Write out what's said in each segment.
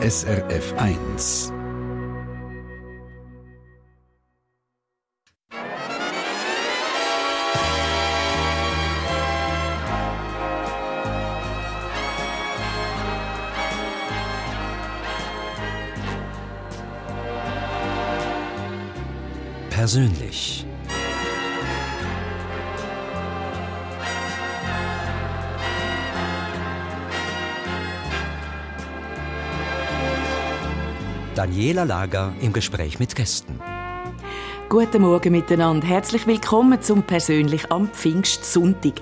SRF 1. Persönlich. Daniela Lager im Gespräch mit Gästen. Guten Morgen miteinander. Herzlich willkommen zum Persönlich am Pfingstsonntag.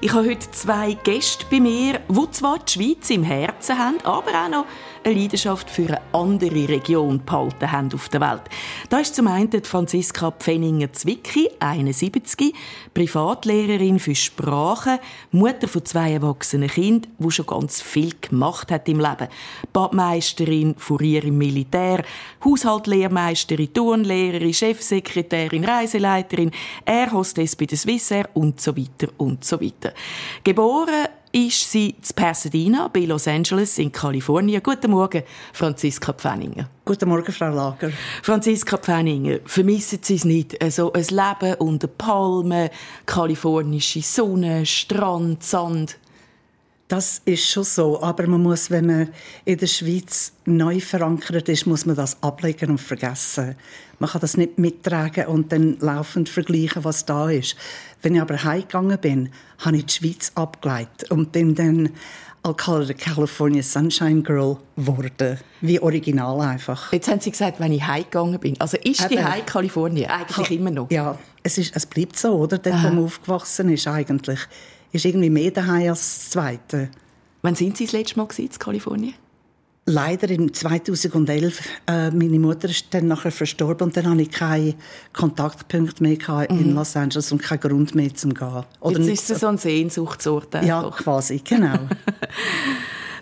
Ich habe heute zwei Gäste bei mir, die zwar die Schweiz im Herzen haben, aber auch noch eine Leidenschaft für eine andere Region behalten haben auf der Welt. Da ist zum einen Franziska Pfenninger-Zwicki, 71, Privatlehrerin für Sprachen, Mutter von zwei erwachsenen Kindern, die schon ganz viel gemacht hat im Leben. Badmeisterin, Furier im Militär, Haushaltlehrmeisterin, Turnlehrerin, Chefsekretärin, Reiseleiterin, Air-Hostess bei der Swissair und so weiter und so weiter. Geboren ist sie in Pasadena bei Los Angeles in Kalifornien. Guten Morgen, Franziska Pfenninger. Guten Morgen, Frau Lager. Franziska Pfenninger, vermissen Sie es nicht? Also ein Leben unter Palmen, kalifornische Sonne, Strand, Sand? Das ist schon so, aber man muss, wenn man in der Schweiz neu verankert ist, muss man das ablegen und vergessen. Man kann das nicht mittragen und dann laufend vergleichen, was da ist. Wenn ich aber heimgegangen bin, habe ich die Schweiz abgeleitet und bin dann Alcala California Sunshine Girl geworden. Wie original einfach. Jetzt haben Sie gesagt, wenn ich heimgegangen bin. Also ist die Heim Kalifornien eigentlich ha, immer noch? Ja, es, ist, es bleibt so, oder? Dort, wo man aufgewachsen ist eigentlich ist irgendwie mehr daheim als das Zweite. Wann sind Sie das letzte Mal in Kalifornien? Leider im 2011. Äh, meine Mutter ist dann nachher verstorben und dann hatte ich keinen Kontaktpunkt mehr mhm. in Los Angeles und keinen Grund mehr zum gehen. Oder Jetzt ist es so ein Sehnsuchtsort einfach. Ja, quasi, genau.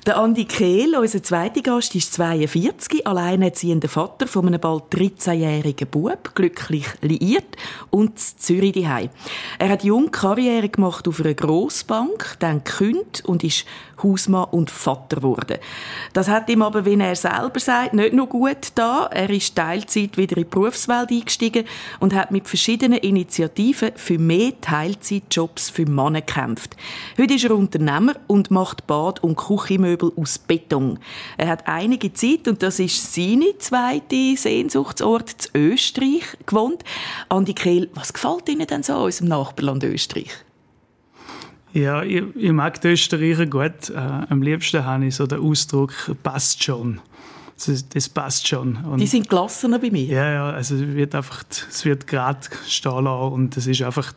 Der Andi Kehl, unser zweiter Gast, ist 42, alleinerziehender Vater von einem bald 13-jährigen Bub, glücklich liiert und in Zürich daheim. Er hat jung Karriere gemacht auf einer Grossbank, dann gekündigt und ist Hausmann und Vater geworden. Das hat ihm aber, wie er selber sagt, nicht nur gut da. Er ist Teilzeit wieder in die Berufswelt eingestiegen und hat mit verschiedenen Initiativen für mehr Teilzeitjobs für Männer gekämpft. Heute ist er Unternehmer und macht Bad- und Küchenmöbel Möbel aus Beton. Er hat einige Zeit, und das ist seine zweite Sehnsuchtsort, zu Österreich gewohnt. Andi Kehl, was gefällt Ihnen denn so an unserem Nachbarland Österreich? Ja, ich, ich mag die Österreicher gut. Äh, am liebsten habe ich so den Ausdruck «passt schon». Das, das passt schon. Und Die sind gelassener bei mir? Ja, ja, also es wird einfach, es wird gerade stehen lassen und es ist einfach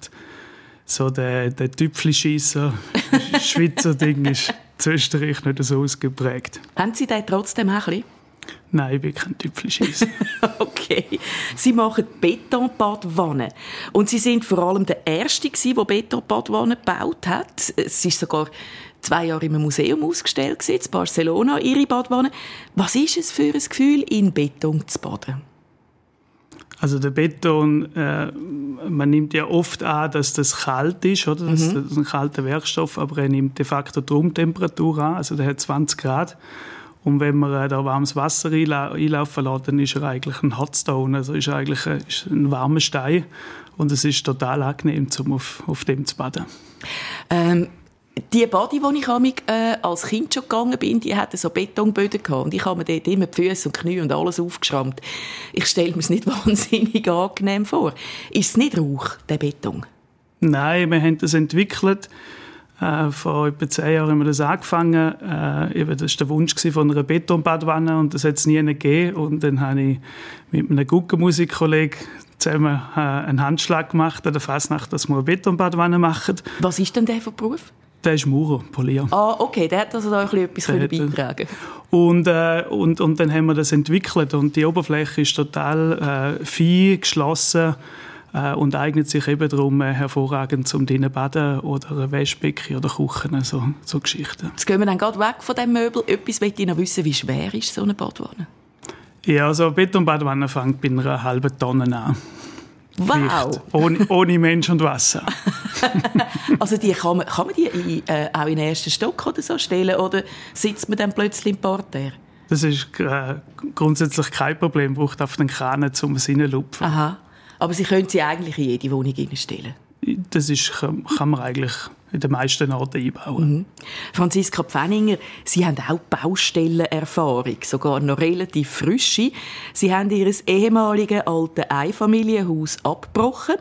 so der, der Tüpfelschießer, Schweizer Ding ist zu Österreich nicht so ausgeprägt. Haben Sie den trotzdem auch ein bisschen? Nein, ich bin kein Tüpfelschießer. okay. Sie machen Betonbadwannen. Und Sie sind vor allem der Erste, der Betonbadwannen gebaut hat. Es ist sogar zwei Jahre im Museum ausgestellt, in Barcelona, Ihre Badwanne. Was ist es für ein Gefühl, in Beton zu baden? Also der Beton, äh, man nimmt ja oft an, dass das kalt ist, oder? Das, mhm. das ist ein kalter Werkstoff, aber er nimmt de facto die Raumtemperatur an, also der hat 20 Grad. Und wenn man äh, da warmes Wasser einlaufen lässt, dann ist er eigentlich ein Hotstone, also ist eigentlich ein, ist ein warmer Stein. Und es ist total angenehm, um auf, auf dem zu baden. Ähm die Body, wo ich mich, äh, als Kind schon gegangen bin, die hatte so Betonböden gehabt. Und ich habe mir dort immer die Füße und Knie und alles aufgeschrammt. Ich stelle mir es nicht wahnsinnig angenehm vor. Ist es nicht Rauch, der Beton? Nein, wir haben das entwickelt. Äh, vor etwa zehn Jahren haben wir das angefangen. Äh, eben, das war der Wunsch von einer Betonbadwanne und das hat es nie gegeben. Und dann habe ich mit einem guten Musikkollegen zusammen äh, einen Handschlag gemacht an der Fasnacht, dass wir eine Betonbadwanne machen. Was ist denn der für Beruf? Der ist Maurer, Polier. Ah, okay, der hat also da ein etwas der beitragen und, äh, und, und dann haben wir das entwickelt und die Oberfläche ist total äh, fein, geschlossen äh, und eignet sich eben darum äh, hervorragend zum drinnen baden oder ein Waschbecken oder Kochen, so, so Geschichten. Jetzt gehen wir dann gerade weg von dem Möbel. Etwas möchte ich noch wissen, wie schwer ist so eine Badwanne? Ja, also Betonbadwanne fängt bei einer halben Tonne an. Wow! Ohne, ohne, Mensch und Wasser. also die kann, man, kann man die in, äh, auch in den ersten Stock oder so stellen oder sitzt man dann plötzlich im Parterre? Das ist äh, grundsätzlich kein Problem. Braucht auf den Kran zum Sinnenlupfen. Aha. Aber Sie können sie eigentlich in jede Wohnung stellen. Das ist, kann, kann man eigentlich in den meisten Orten einbauen. Mhm. Franziska Pfenninger, Sie haben auch Baustellenerfahrung, sogar noch relativ frische. Sie haben Ihr ehemaliges altes Einfamilienhaus abgebrochen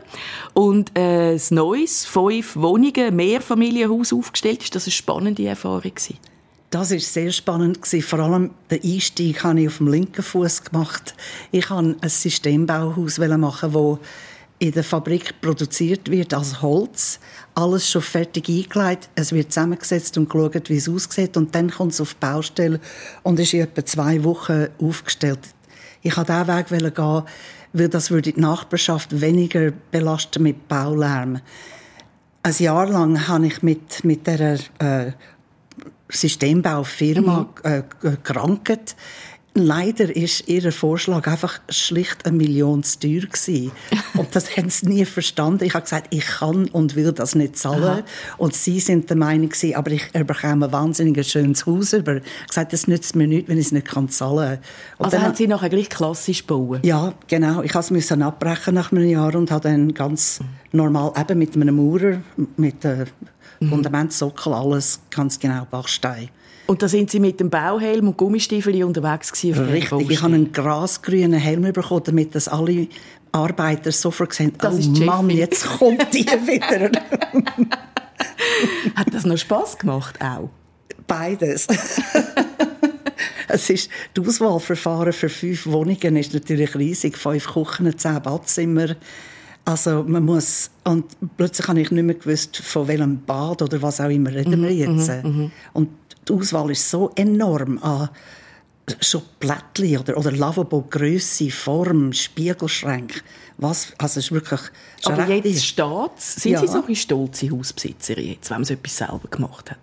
und äh, ein neues, fünf Wohnungen, Mehrfamilienhaus aufgestellt. Ist das eine spannende Erfahrung gewesen? Das ist sehr spannend Vor allem den Einstieg habe ich auf dem linken Fuß gemacht. Ich wollte ein Systembauhaus machen, wo in der Fabrik produziert wird als Holz. Alles schon fertig eingelegt. Es wird zusammengesetzt und geschaut, wie es aussieht. Und dann kommt es auf die Baustelle und ist in etwa zwei Wochen aufgestellt. Ich wollte diesen Weg gehen, weil das würde die Nachbarschaft weniger belasten mit Baulärm. Ein Jahr lang habe ich mit, mit dieser äh, Systembaufirma mhm. äh, gerankt. Leider ist ihr Vorschlag einfach schlicht eine Million zu teuer gewesen. Und das haben sie nie verstanden. Ich habe gesagt, ich kann und will das nicht zahlen. Aha. Und sie sind der Meinung gewesen, aber ich bekomme ein wahnsinnig schönes Haus über. Ich habe gesagt, das nützt mir nichts, wenn ich es nicht kann zahlen kann. Also dann, haben Sie nachher gleich klassisch bauen? Ja, genau. Ich musste abbrechen nach einem Jahr und habe dann ganz normal eben mit einem Maurer, mit einem mhm. Fundamentsockel, alles ganz genau Bachstein. Und da sind Sie mit dem Bauhelm und Gummistiefeln unterwegs gewesen? Richtig, ich habe einen grasgrünen Helm bekommen, damit das alle Arbeiter sofort sehen, das oh Mann, jetzt kommt die wieder. Hat das noch Spass gemacht auch? Beides. es ist, die Auswahlverfahren für fünf Wohnungen ist natürlich riesig. Fünf Küchen, zehn Badzimmer. Also man muss, und plötzlich habe ich nicht mehr gewusst, von welchem Bad oder was auch immer reden wir mhm, jetzt. Mm -hmm. Und die Auswahl ist so enorm an schon Plättchen oder, oder Lavabo-Grösse, Form, Spiegelschränke. Was, also es ist wirklich... Aber jetzt steht Sind ja. Sie so ein stolze Hausbesitzerin jetzt, wenn man so etwas selber gemacht hat?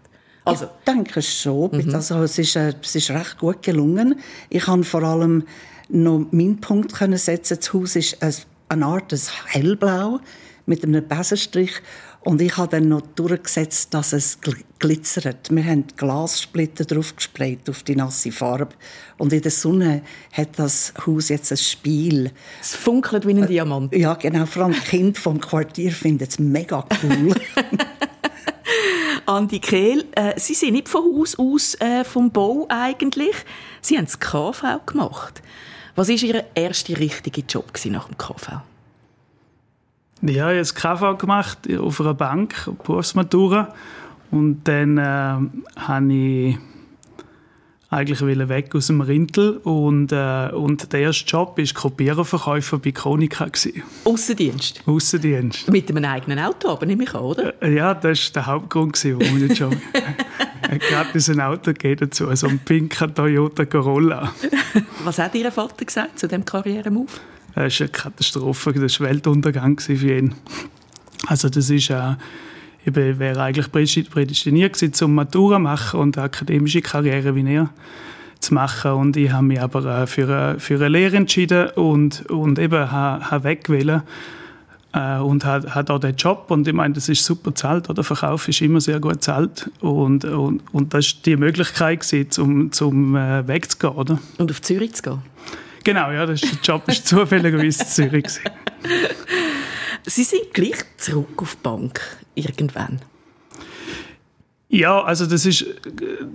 Also. Ich denke schon. Mhm. Also, es, ist, äh, es ist recht gut gelungen. Ich kann vor allem noch meinen Punkt können setzen. Das Haus ist eine Art hellblau mit einem Besenstrich und ich habe dann noch durchgesetzt, dass es glitzert. Wir haben Glassplitter drauf gesprayt auf die nasse Farbe. Und in der Sonne hat das Haus jetzt ein Spiel. Es funkelt wie ein Diamant. Ja, genau. Vor allem Kinder vom Quartier finden es mega cool. Andi Kehl, äh, Sie sind nicht von Haus aus äh, vom Bau eigentlich. Sie haben das KV gemacht. Was war Ihr erster richtiger Job nach dem KV? Ja, ich habe das KV gemacht auf einer Bank, Berufsmatura. Und dann äh, habe ich eigentlich weg aus dem Rintel und, äh, und der erste Job war Kopiererverkäufer bei Konica. Aussendienst? Aussendienst. Mit einem eigenen Auto, aber nehme ich an, oder? Äh, ja, das war der Hauptgrund, warum ich Job gerade ein Auto dazu, so ein pinker Toyota Corolla. Was hat Ihr Vater gesagt zu diesem Karrieremove? Das war eine Katastrophe, das war Weltuntergang für ihn. Also das ist äh, ich wäre eigentlich prädestiniert gewesen, zum Matura machen und eine akademische Karriere wie er zu machen. Und ich habe mich aber äh, für, eine, für eine Lehre entschieden und, und eben habe wegwählen äh, und hat, hat auch den Job und ich meine, das ist super zahlt, der Verkauf ist immer sehr gut zahlt und, und, und das war die Möglichkeit gewesen, zum, zum äh, wegzugehen, oder? Und auf Zürich zu gehen? Genau, ja, das ist, der Job war zufälligerweise in Zürich. Sie sind gleich zurück auf die Bank irgendwann. Ja, also das ist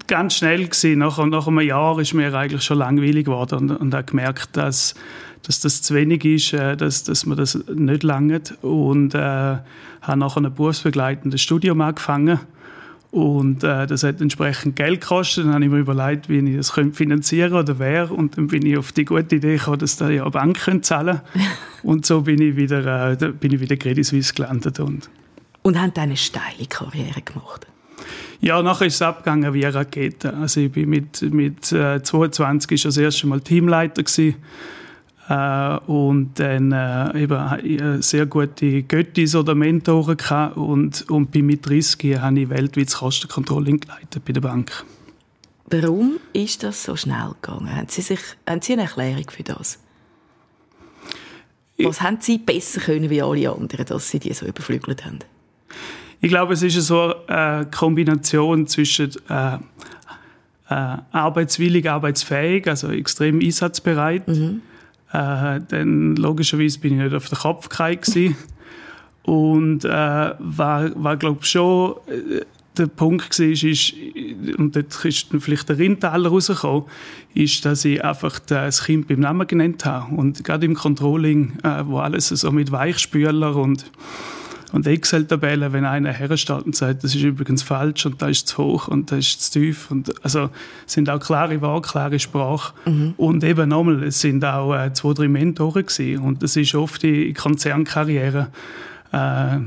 ganz schnell gewesen. Nach, nach einem Jahr ist mir eigentlich schon langweilig geworden und, und habe gemerkt, dass, dass das zu wenig ist, äh, dass, dass man das nicht langt und äh, habe nachher ein berufsbegleitendes Studium angefangen und äh, das hat entsprechend Geld gekostet. Dann habe ich mir überlegt, wie ich das finanzieren könnte oder wer. Und dann bin ich auf die gute Idee gekommen, dass da ja eine Bank zahlen Und so bin ich wieder, äh, bin ich wieder Credit Suisse gelandet. Und, und haben eine steile Karriere gemacht? Ja, nachher ist es abgegangen wie eine Rakete. Also ich bin mit, mit äh, 22 ist das erste Mal Teamleiter gewesen und dann äh, eben äh, sehr gute Göttis oder Mentoren gehabt und, und bei mit 30 habe ich weltweit Kostencontrolling geleitet bei der Bank. Warum ist das so schnell gegangen? Haben Sie, sich, haben Sie eine Erklärung für das? Was ich, haben Sie besser können wie alle anderen, dass Sie die so überflügelt haben? Ich glaube, es ist so eine Kombination zwischen äh, äh, arbeitswillig, arbeitsfähig, also extrem einsatzbereit. Mhm. Äh, dann logischerweise bin ich nicht auf den Kopf gefallen und äh, war, war glaube ich schon äh, der Punkt war, ist, und dort ist dann vielleicht der Rindtaler rausgekommen, ist, dass ich einfach das Kind beim Namen genannt habe. Und gerade im Controlling, äh, wo alles so mit Weichspüler und und Excel-Tabellen, wenn einer hersteht und sagt, das ist übrigens falsch und da ist zu hoch und da ist zu tief. Und also sind auch klare Worte, klare Sprache. Mhm. Und eben nochmal, es sind auch äh, zwei, drei Mentoren gewesen. Und das ist oft die Konzernkarriere. Äh,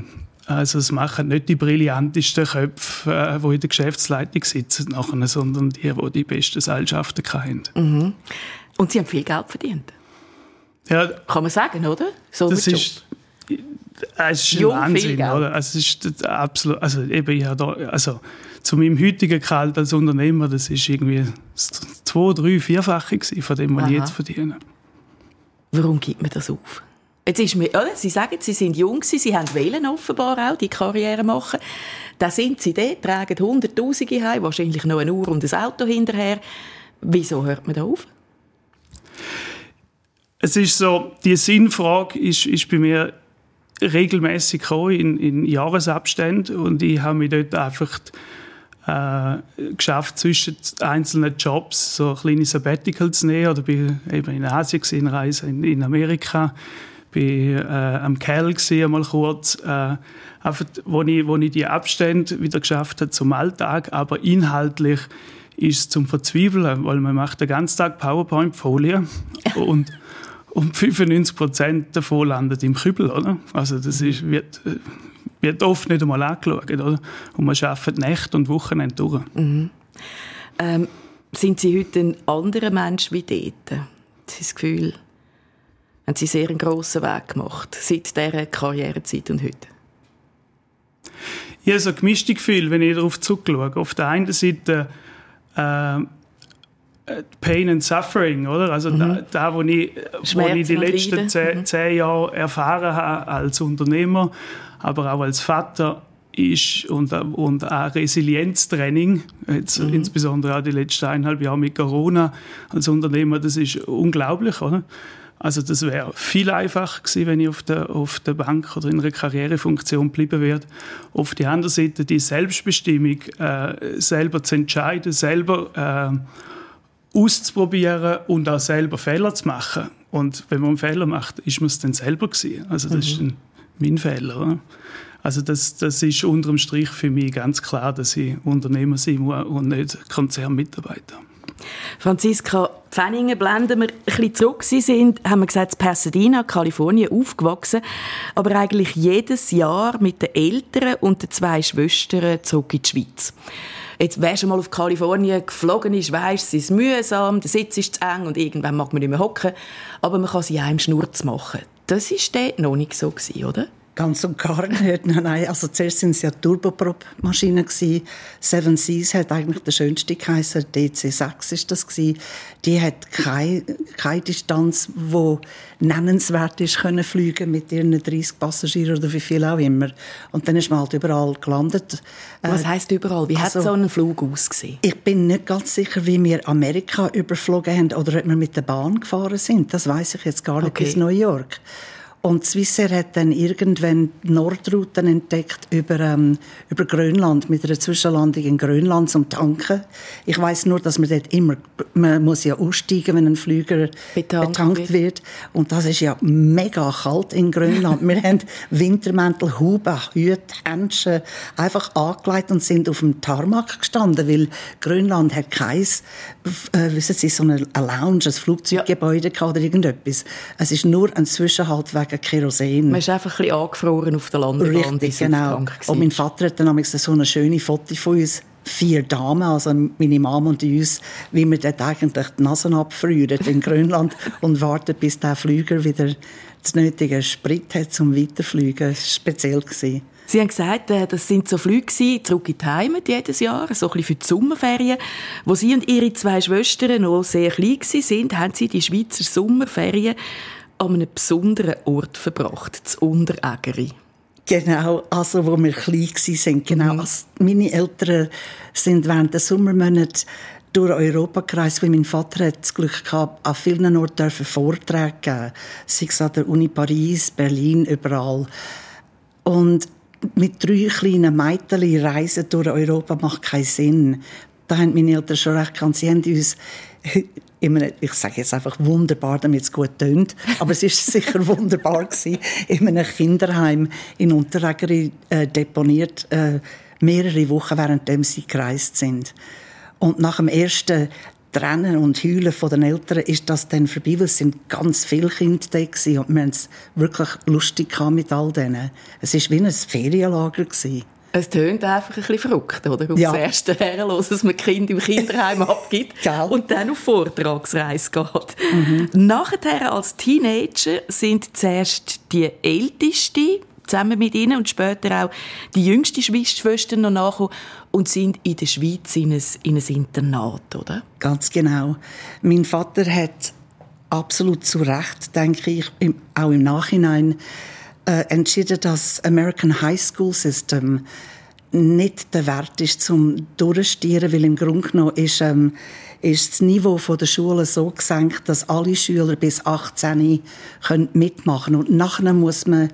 also es machen nicht die brillantesten Köpfe, äh, die in der Geschäftsleitung sitzen, nachher, sondern die, die die besten Seilschaften haben. Mhm. Und sie haben viel Geld verdient. Ja, Kann man sagen, oder? So das ist, es ist ein Wahnsinn, oder? Also es ist absolut, also eben, ich da, also zu meinem heutigen Gehalt als Unternehmer, das ist irgendwie zwei, drei, vierfache von dem, was Aha. ich jetzt verdiene. Warum gibt man das auf? Jetzt ist mir, oder? Sie sagen, Sie sind jung, Sie haben wählen offenbar auch, die Karriere machen. Da sind Sie dort, tragen Hunderttausende heim, wahrscheinlich noch eine Uhr und ein Auto hinterher. Wieso hört man da auf? Es ist so, die Sinnfrage ist, ist bei mir regelmäßig in, in Jahresabständen und ich habe mich dort einfach äh, geschafft, zwischen einzelnen Jobs so kleine Sabbatical zu nehmen oder bin eben in Asien in Reise in, in Amerika bin äh, am Kerl gesehen mal kurz äh, einfach wo ich wo ich die Abstände wieder geschafft habe zum Alltag aber inhaltlich ist es zum Verzweifeln weil man macht den ganzen Tag PowerPoint Folie und und 95 Prozent davon landet im Kübel, oder? Also das ist, wird, wird oft nicht einmal angeschaut, oder? Und man arbeitet Nächte und Wochenende durch. Mhm. Ähm, sind Sie heute ein anderer Mensch wie dort? Haben Sie das Gefühl, haben Sie sehr einen grossen Weg gemacht, seit dieser Karrierezeit und heute? Ich habe so ein gemischtes Gefühl, wenn ich darauf zurückschaue. Auf der einen Seite äh, Pain and Suffering, oder? Also mhm. da, da, wo ich, wo ich die letzten zehn, mhm. zehn Jahre erfahren habe als Unternehmer, aber auch als Vater, ist und, und auch Resilienztraining, jetzt mhm. insbesondere auch die letzten eineinhalb Jahre mit Corona als Unternehmer, das ist unglaublich, oder? Also das wäre viel einfacher gewesen, wenn ich auf der, auf der Bank oder in einer Karrierefunktion geblieben wäre. Auf der anderen Seite die Selbstbestimmung, äh, selber zu entscheiden, selber äh, auszuprobieren und auch selber Fehler zu machen. Und wenn man einen Fehler macht, ist man es dann selber gewesen. Also das mhm. ist dann mein Fehler. Oder? Also das, das ist unterm Strich für mich ganz klar, dass ich Unternehmer sein muss und nicht Konzernmitarbeiter. Franziska Pfenningen, blenden wir ein bisschen zurück. Sie sind, haben wir gesagt, in Pasadena, Kalifornien, aufgewachsen, aber eigentlich jedes Jahr mit den Eltern und den zwei Schwestern zurück in die Schweiz. Jetzt, wer schon mal auf Kalifornien geflogen ist, weiss, es ist mühsam, der Sitz ist zu eng und irgendwann mag man nicht mehr hocken. Aber man kann sie einem Schnurz machen. Das war dort noch nicht so, oder? Ganz und gar nicht. Nein, also zuerst waren es ja Turboprop-Maschinen. Seven Seas hat eigentlich der schönste geheißen. DC6 ist das gewesen. Die hat keine, keine Distanz, die nennenswert ist, können fliegen mit ihren 30 Passagieren oder wie viel auch immer. Und dann ist man halt überall gelandet. Was heisst überall? Wie also, hat so ein Flug ausgesehen? Ich bin nicht ganz sicher, wie wir Amerika überflogen haben oder ob wir mit der Bahn gefahren sind. Das weiß ich jetzt gar nicht okay. bis New York. Und Swissair hat dann irgendwann Nordrouten entdeckt über, ähm, über Grönland, mit einer Zwischenlandung in Grönland zum Tanken. Ich weiß nur, dass man dort immer, man muss ja aussteigen, wenn ein Flüger betankt, betankt wird. Und das ist ja mega kalt in Grönland. wir haben Wintermäntel, Huben, Hüte, Händchen einfach angelegt und sind auf dem Tarmac gestanden, weil Grönland hat keins, äh, wissen Sie, so eine Lounge, ein Flugzeuggebäude ja. oder irgendetwas. Es ist nur ein Zwischenhaltweg wegen Kerosin. Man ist einfach ein bisschen angefroren auf der Landebahn. Richtig, genau. Und mein Vater hat dann so eine schöne Foto von uns vier Damen, also meine Mama und uns, wie wir dort eigentlich die Nase abfrieren in Grönland und warten, bis der Flüger wieder das nötige Sprit hat zum Weiterfliegen. Das war speziell. Gewesen. Sie haben gesagt, äh, das sind so Flüge zurück in die Heimat jedes Jahr, so ein bisschen für die Sommerferien. Wo Sie und Ihre zwei Schwestern noch sehr klein waren, haben Sie die Schweizer Sommerferien an einem besonderen Ort verbracht, das Unterägeri. Genau, also wo wir klein waren. Genau, mhm. also meine Eltern sind während der Sommermonate durch Europa gereist, weil mein Vater hat das Glück gehabt, an vielen Orten Vorträge geben, sei es an der Uni Paris, Berlin, überall. Und mit drei kleinen Mädchen reisen durch Europa macht keinen Sinn. Da haben meine Eltern schon recht gekannt. Sie haben uns einem, ich sage jetzt einfach wunderbar, damit es gut tönt, aber es ist sicher wunderbar gewesen, in einem Kinderheim in Unterregeri äh, deponiert, äh, mehrere Wochen, während sie gereist sind. Und nach dem ersten Trennen und Heulen von den Eltern ist das dann vorbei, weil es sind ganz viele Kinder da gewesen und wir haben es wirklich lustig mit all denen. Es war wie ein Ferienlager. Gewesen. Es tönt einfach ein bisschen verrückt, oder? Auf ja. das erste Herrenlos, dass man Kind im Kinderheim abgibt und dann auf Vortragsreise geht. Mhm. Nachher als Teenager sind zuerst die Älteste zusammen mit ihnen und später auch die jüngste Schwester noch nachgekommen und sind in der Schweiz in ein, in ein Internat, oder? Ganz genau. Mein Vater hat absolut zu Recht, denke ich, auch im Nachhinein, äh, entschieden, dass das American High School System nicht der Wert ist zum Durchstieren, weil im Grunde genommen ist, ähm, ist das Niveau der Schule so gesenkt, dass alle Schüler bis 18 können mitmachen können. Und nachher muss man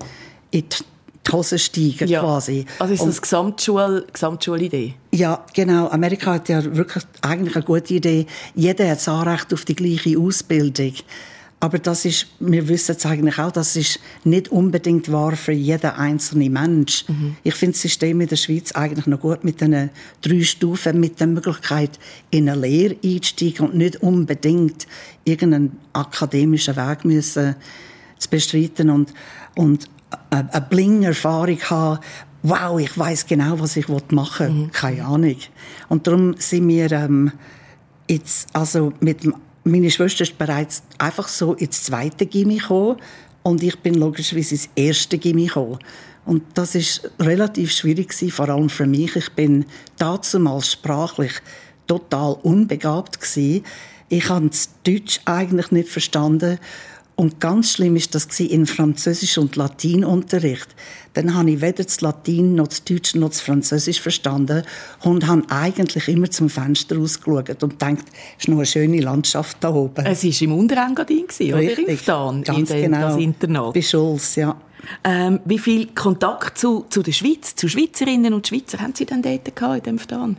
in die Hose steigen, ja. quasi. Also ist das eine Gesamtschulidee? Ja, genau. Amerika hat ja wirklich eigentlich eine gute Idee. Jeder hat das Anrecht auf die gleiche Ausbildung. Aber das ist, wir wissen es eigentlich auch, das ist nicht unbedingt wahr für jeden einzelnen Mensch. Mhm. Ich finde das System in der Schweiz eigentlich noch gut mit den drei Stufen, mit der Möglichkeit, in eine Lehre einzusteigen und nicht unbedingt irgendeinen akademischen Weg müssen zu bestreiten und, und eine Bling-Erfahrung haben, wow, ich weiß genau, was ich machen will. Mhm. Keine Ahnung. Und darum sind wir ähm, jetzt, also mit dem meine Schwester ist bereits einfach so ins zweite Gimmi gekommen und ich bin logischerweise ins erste Gimmi gekommen. Und das ist relativ schwierig gewesen, vor allem für mich. Ich bin damals sprachlich total unbegabt gewesen. Ich habe das Deutsch eigentlich nicht verstanden und ganz schlimm ist das in Französisch und Latinunterricht. Dann habe ich weder das Latin noch das Deutsch noch das Französisch verstanden und habe eigentlich immer zum Fenster ausgeschaut und gedacht, es ist noch eine schöne Landschaft da oben. Es war im Unterengadin, oder? Richtig, in Ftan, ganz in genau. das Internat. Bei Schulz, ja. Ähm, wie viel Kontakt zu, zu der Schweiz, zu Schweizerinnen und Schweizer haben Sie denn dort gehabt, in dem Ftan?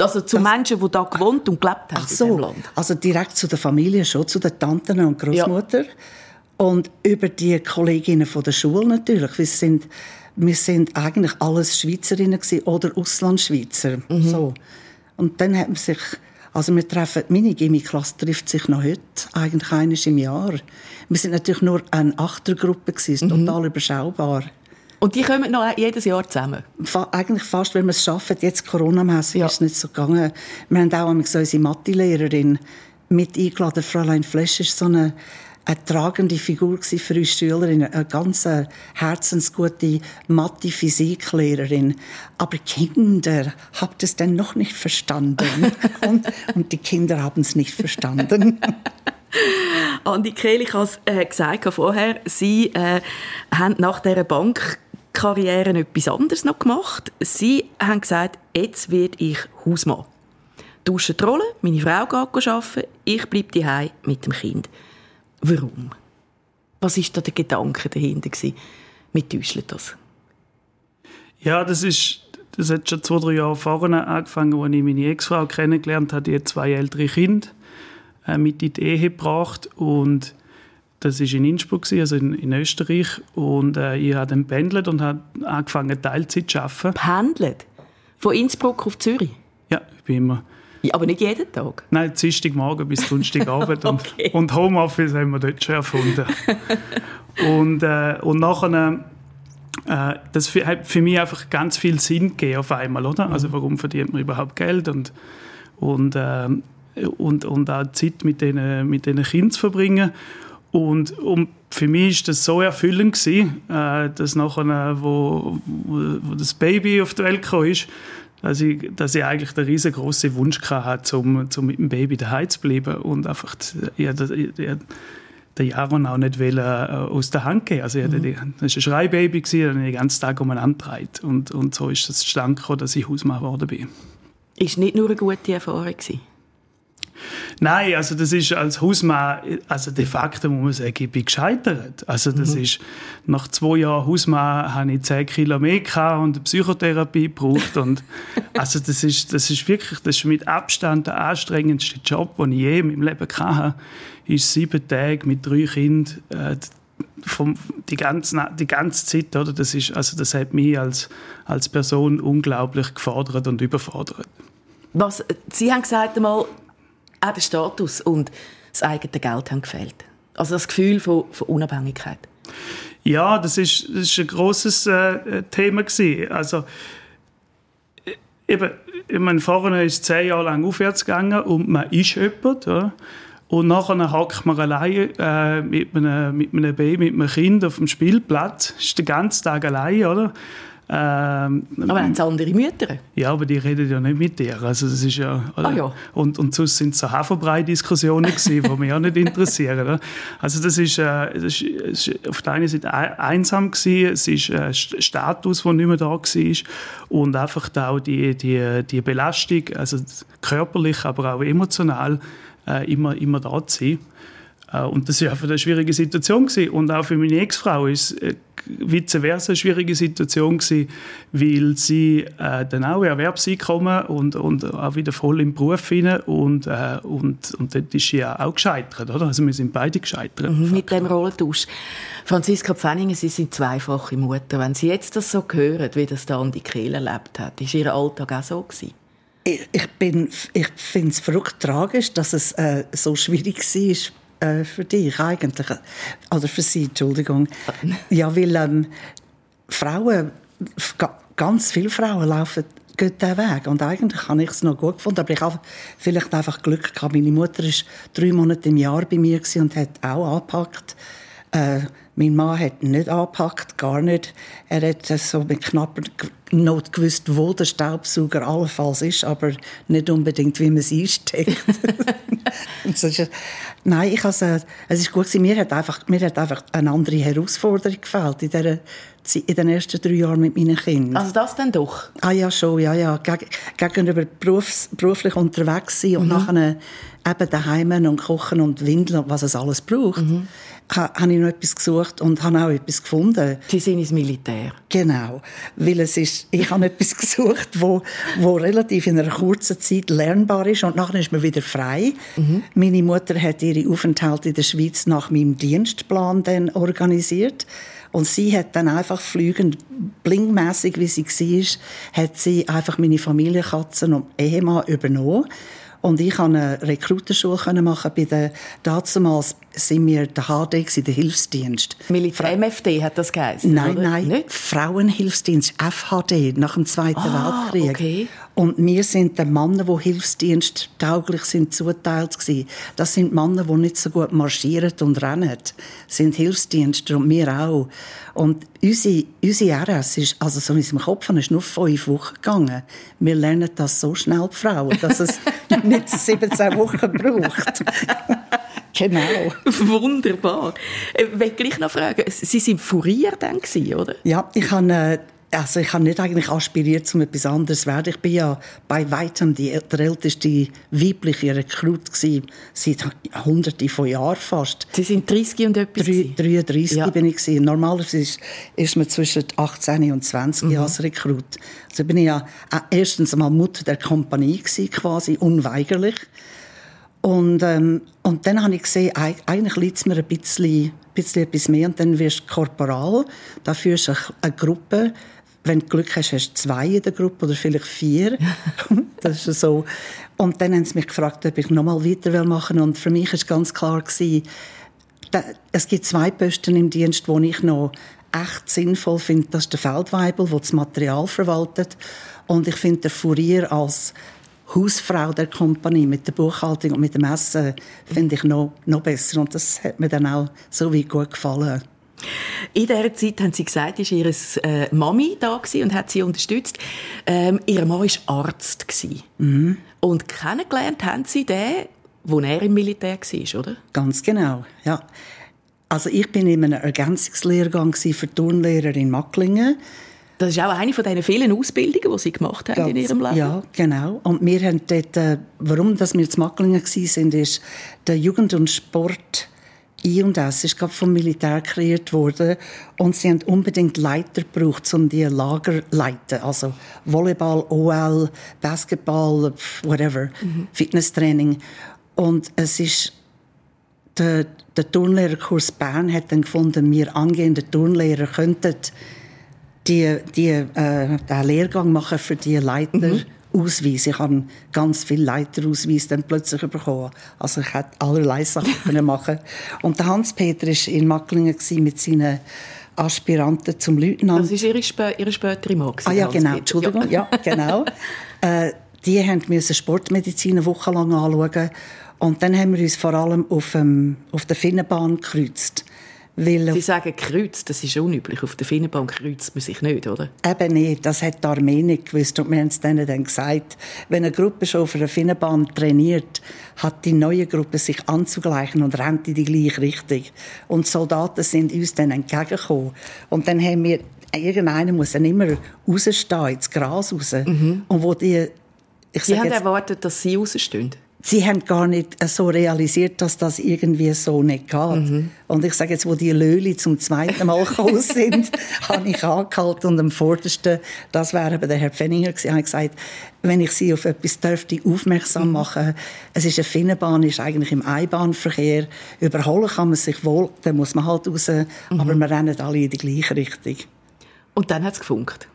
Also zu das, Menschen, die da gewohnt und gelebt haben ach so, in Land? Also direkt zu der Familie schon, zu den Tanten und Großmutter. Ja. Und über die Kolleginnen von der Schule natürlich. Wir sind, wir sind eigentlich alles Schweizerinnen oder Auslandschweizer. Mhm. So. Und dann hat man sich, also wir treffen, meine Gimmi-Klasse trifft sich noch heute, eigentlich eines im Jahr. Wir sind natürlich nur eine Achtergruppe gewesen, mhm. total überschaubar. Und die kommen noch jedes Jahr zusammen? Fa eigentlich fast, wenn wir es schaffen. Jetzt Corona-mässig ja. ist es nicht so gegangen. Wir haben auch unsere Mathelehrerin mit eingeladen. Fräulein Flesch ist so eine, eine tragende Figur für uns Schülerinnen. Eine ganz äh, herzensgute Mathe-Physiklehrerin. Aber Kinder, habt es denn noch nicht verstanden? und, und die Kinder haben es nicht verstanden. Andi Kehl, ich habe es äh, gesagt vorher, Sie äh, haben nach dieser Bank Karriere etwas anderes noch gemacht. Sie haben gesagt, jetzt werde ich Hausmann. Duschen die Rolle, meine Frau geht arbeiten, ich bleibe daheim mit dem Kind. Warum? Was ist da der Gedanke dahinter gewesen? Mit täuschelt das? Ja, das ist das hat schon zwei, drei Jahre vorher angefangen, als ich meine Ex-Frau kennengelernt habe. Die hat zwei ältere Kinder äh, mit in die Ehe gebracht und das war in Innsbruck, also in, in Österreich. Und äh, ich habe dann pendelt und habe angefangen, Teilzeit zu arbeiten. Pendelt? Von Innsbruck auf Zürich? Ja, ich bin immer. Ja, aber nicht jeden Tag? Nein, Dienstagmorgen bis Donnerstagabend. okay. und, und Homeoffice haben wir dort schon erfunden. und, äh, und nachher... Äh, das hat für mich einfach ganz viel Sinn gegeben auf einmal, oder? Also mhm. warum verdient man überhaupt Geld und, und, äh, und, und auch Zeit mit diesen mit den Kindern zu verbringen. Und, und für mich war das so erfüllend gewesen, äh, dass nachher, wo, wo, wo, das Baby auf die Welt kam, ist, dass ich, dass ich eigentlich den riesengroßen Wunsch hatte, um, um mit dem Baby daheim zu bleiben und einfach ja, das, ja, den Jahren auch nicht wollen, äh, aus der Hand geben. Also ich mhm. das war ein Schreibaby, das ich den ganzen Tag umeinander und, und so ist es zustande gekommen, dass ich Hausmann geworden bin. Ist nicht nur eine gute Erfahrung gewesen? Nein, also das ist als Hausmann, also de facto muss man sagen, ich bin gescheitert. Also das mhm. ist, nach zwei Jahren Hausmann habe ich zehn Kilo mehr gehabt und Psychotherapie gebraucht und also das ist, das ist wirklich, das ist mit Abstand der anstrengendste Job, den ich je in meinem Leben hatte. Ist sieben Tage mit drei Kindern, äh, vom, die, ganze, die ganze Zeit, oder? Das, ist, also das hat mich als, als Person unglaublich gefordert und überfordert. Was, Sie haben gesagt einmal, auch der Status und das eigene Geld haben gefehlt. Also das Gefühl von, von Unabhängigkeit. Ja, das ist, das ist ein großes äh, Thema gewesen. Also eben, ich meine, vorne ist zehn Jahre lang aufwärts gegangen und man ist jemand. Ja? Und nachher hockt man allein äh, mit, einem, mit einem Baby, mit einem Kind auf dem Spielplatz. Ist den ganzen Tag allein, oder? Ähm, aber sie andere Mütter? Ja, aber die reden ja nicht mit dir. Also das ist ja, ah, ja. Und, und sonst sind es so Haferbrei-Diskussionen die mich auch nicht interessieren. Oder? Also das ist, äh, das ist, auf der einen Seite einsam gewesen, es ist ein Status, der nicht mehr da war und einfach auch die, die, die Belastung, also körperlich, aber auch emotional, äh, immer, immer da zu sein. Äh, und das war einfach eine schwierige Situation. Gewesen. Und auch für meine Ex-Frau ist es äh, vice versa eine schwierige Situation gewesen, weil sie äh, dann auch Erwerbseinkommen und, und auch wieder voll im Beruf hinein und, äh, und, und dort ist sie ja auch gescheitert, oder? Also wir sind beide gescheitert. Mhm, mit dem Rollentausch. Franziska Pfenninger, Sie sind zweifache Mutter. Wenn Sie jetzt das so hören, wie das da an die Kehle erlebt hat, ist Ihr Alltag auch so gewesen? Ich, ich, ich finde es verrückt tragisch, dass es äh, so schwierig war äh, für dich eigentlich, oder für sie, Entschuldigung. Ja, weil ähm, Frauen, ganz viele Frauen laufen gehen diesen Weg. Und eigentlich habe ich es noch gut gefunden, aber ich habe vielleicht einfach Glück gehabt. Meine Mutter war drei Monate im Jahr bei mir und hat auch angepackt. Äh, mein Mann hat nicht angepackt, gar nicht. Er hat so mit knapper Not gewusst, wo der Staubsauger allenfalls ist, aber nicht unbedingt, wie man es einsteckt. Nein, ich also, es ist gut gewesen. Mir hat einfach, mir hat einfach eine andere Herausforderung gefällt in, der, in den ersten drei Jahren mit meinen Kindern. Also das dann doch? Ah ja, schon, ja, ja. Geg gegenüber Berufs beruflich unterwegs sein und mhm. nachher eben daheim und kochen und windeln und was es alles braucht. Mhm habe ich noch etwas gesucht und habe auch etwas gefunden. Sie sind ins Militär. Genau, weil es ist, ich habe etwas gesucht, wo, wo relativ in einer kurzen Zeit lernbar ist und nachher ist man wieder frei. Mhm. Meine Mutter hat ihre Aufenthalte in der Schweiz nach meinem Dienstplan dann organisiert. Und sie hat dann einfach flügend, blingmässig wie sie war, hat sie einfach meine Familienkatzen und Ehemann übernommen. Und ich konnte eine Rekrutenschule machen bei der, damals sind wir der HD, der Hilfsdienst. Militär MFD hat das geheißen? Nein, oder? nein, Nicht? Frauenhilfsdienst, FHD, nach dem Zweiten ah, Weltkrieg. Okay. Und wir sind den Männern, die Hilfsdienst tauglich sind, zuteilt gewesen. Das sind Männer, die nicht so gut marschieren und rennen. Das sind Hilfsdienste und wir auch. Und unsere, unsere RS ist, also so in unserem Kopf, ist nur fünf Wochen gegangen. Wir lernen das so schnell, die Frauen, dass es nicht 17 Wochen braucht. Genau. Wunderbar. Ich äh, will gleich noch fragen, Sie waren Fourier dann, oder? Ja, ich habe äh, also ich habe nicht eigentlich aspiriert, um etwas anderes zu werden. Ich bin ja bei weitem die, der älteste weibliche Rekrut gewesen, seit hunderten von Jahren fast. Sie sind 30 und etwas? 33 ja. bin ich gewesen. Normalerweise ist, ist man zwischen 18 und 20 mhm. als Rekrut. Also bin ich ja äh, erstens einmal Mutter der Kompanie gewesen, quasi, unweigerlich. Und, ähm, und dann habe ich gesehen, eigentlich liegt es mir ein bisschen, bisschen etwas mehr. Und dann wirst du Korporal. Dafür ist eine Gruppe wenn du Glück hast, hast du zwei in der Gruppe oder vielleicht vier. das ist so. Und dann haben sie mich gefragt, ob ich nochmal weiter machen will. Und für mich war ganz klar, gewesen, es gibt zwei Posten im Dienst, wo ich noch echt sinnvoll finde. Das ist der Feldweibel, der das Material verwaltet. Und ich finde den Fourier als Hausfrau der Kompanie mit der Buchhaltung und mit dem Essen finde ich noch, noch besser. Und das hat mir dann auch so wie gut gefallen. In dieser Zeit, haben Sie gesagt, ist Ihre äh, Mami da und hat Sie unterstützt. Ähm, Ihr Mann war Arzt. Mhm. Und kennengelernt haben Sie den, wo er im Militär war, oder? Ganz genau, ja. Also ich bin in einem Ergänzungslehrgang für Turnlehrer in Macklingen. Das ist auch eine von diesen vielen Ausbildungen, die Sie gemacht haben Ganz, in Ihrem Leben. Ja, genau. Und wir haben dort, äh, warum dass wir zu Macklingen waren, ist der Jugend- und Sport I und S ist gerade vom Militär kreiert worden und sie haben unbedingt Leiter gebraucht, um die Lager zu leiten. Also Volleyball, OL, Basketball, whatever, mhm. Fitnesstraining. Und es ist der, der Turnlehrerkurs Bern hat dann gefunden, wir angehende Turnlehrer könnten die, die, äh, den Lehrgang machen für die Leiter. Mhm. Ausweis. Ich habe ganz viele Leiterausweise dann plötzlich bekommen. Also ich hätte allerlei Sachen können machen Und der Hans-Peter war in Macklingen mit seinen Aspiranten zum Leutnant. Das ist Ihre, Spö ihre spätere Mann. Ah ja, genau. Entschuldigung. Ja, ja genau. äh, die mussten Sportmedizin eine Woche lang anschauen. Und dann haben wir uns vor allem auf, ähm, auf der Finnenbahn gekreuzt. Weil Sie sagen Kreuz, das ist unüblich. Auf der Finnenbahn kreuzt man sich nicht, oder? Eben nicht, das hat die Armee nicht gewusst. Und wir haben es denen dann gesagt, wenn eine Gruppe schon auf einer Finnenbahn trainiert, hat die neue Gruppe sich anzugleichen und rennt in die gleiche Richtung. Und die Soldaten sind uns dann entgegengekommen. Und dann haben wir, irgendeiner muss dann immer rausstehen, ins Gras raus. Mhm. Und wo die, ich Sie haben jetzt, erwartet, dass Sie rausstehen? Sie haben gar nicht so realisiert, dass das irgendwie so nicht geht. Mhm. Und ich sage jetzt, wo die Löli zum zweiten Mal gekommen sind, habe ich angehalten und am vordersten, das wäre eben der Herr Pfenninger gewesen, habe gesagt, wenn ich Sie auf etwas dürfte aufmerksam mhm. machen, es ist eine Finnenbahn, ist eigentlich im Einbahnverkehr, überholen kann man sich wohl, dann muss man halt raus, mhm. aber wir rennen alle in die gleiche Richtung. Und dann hat es gefunkt?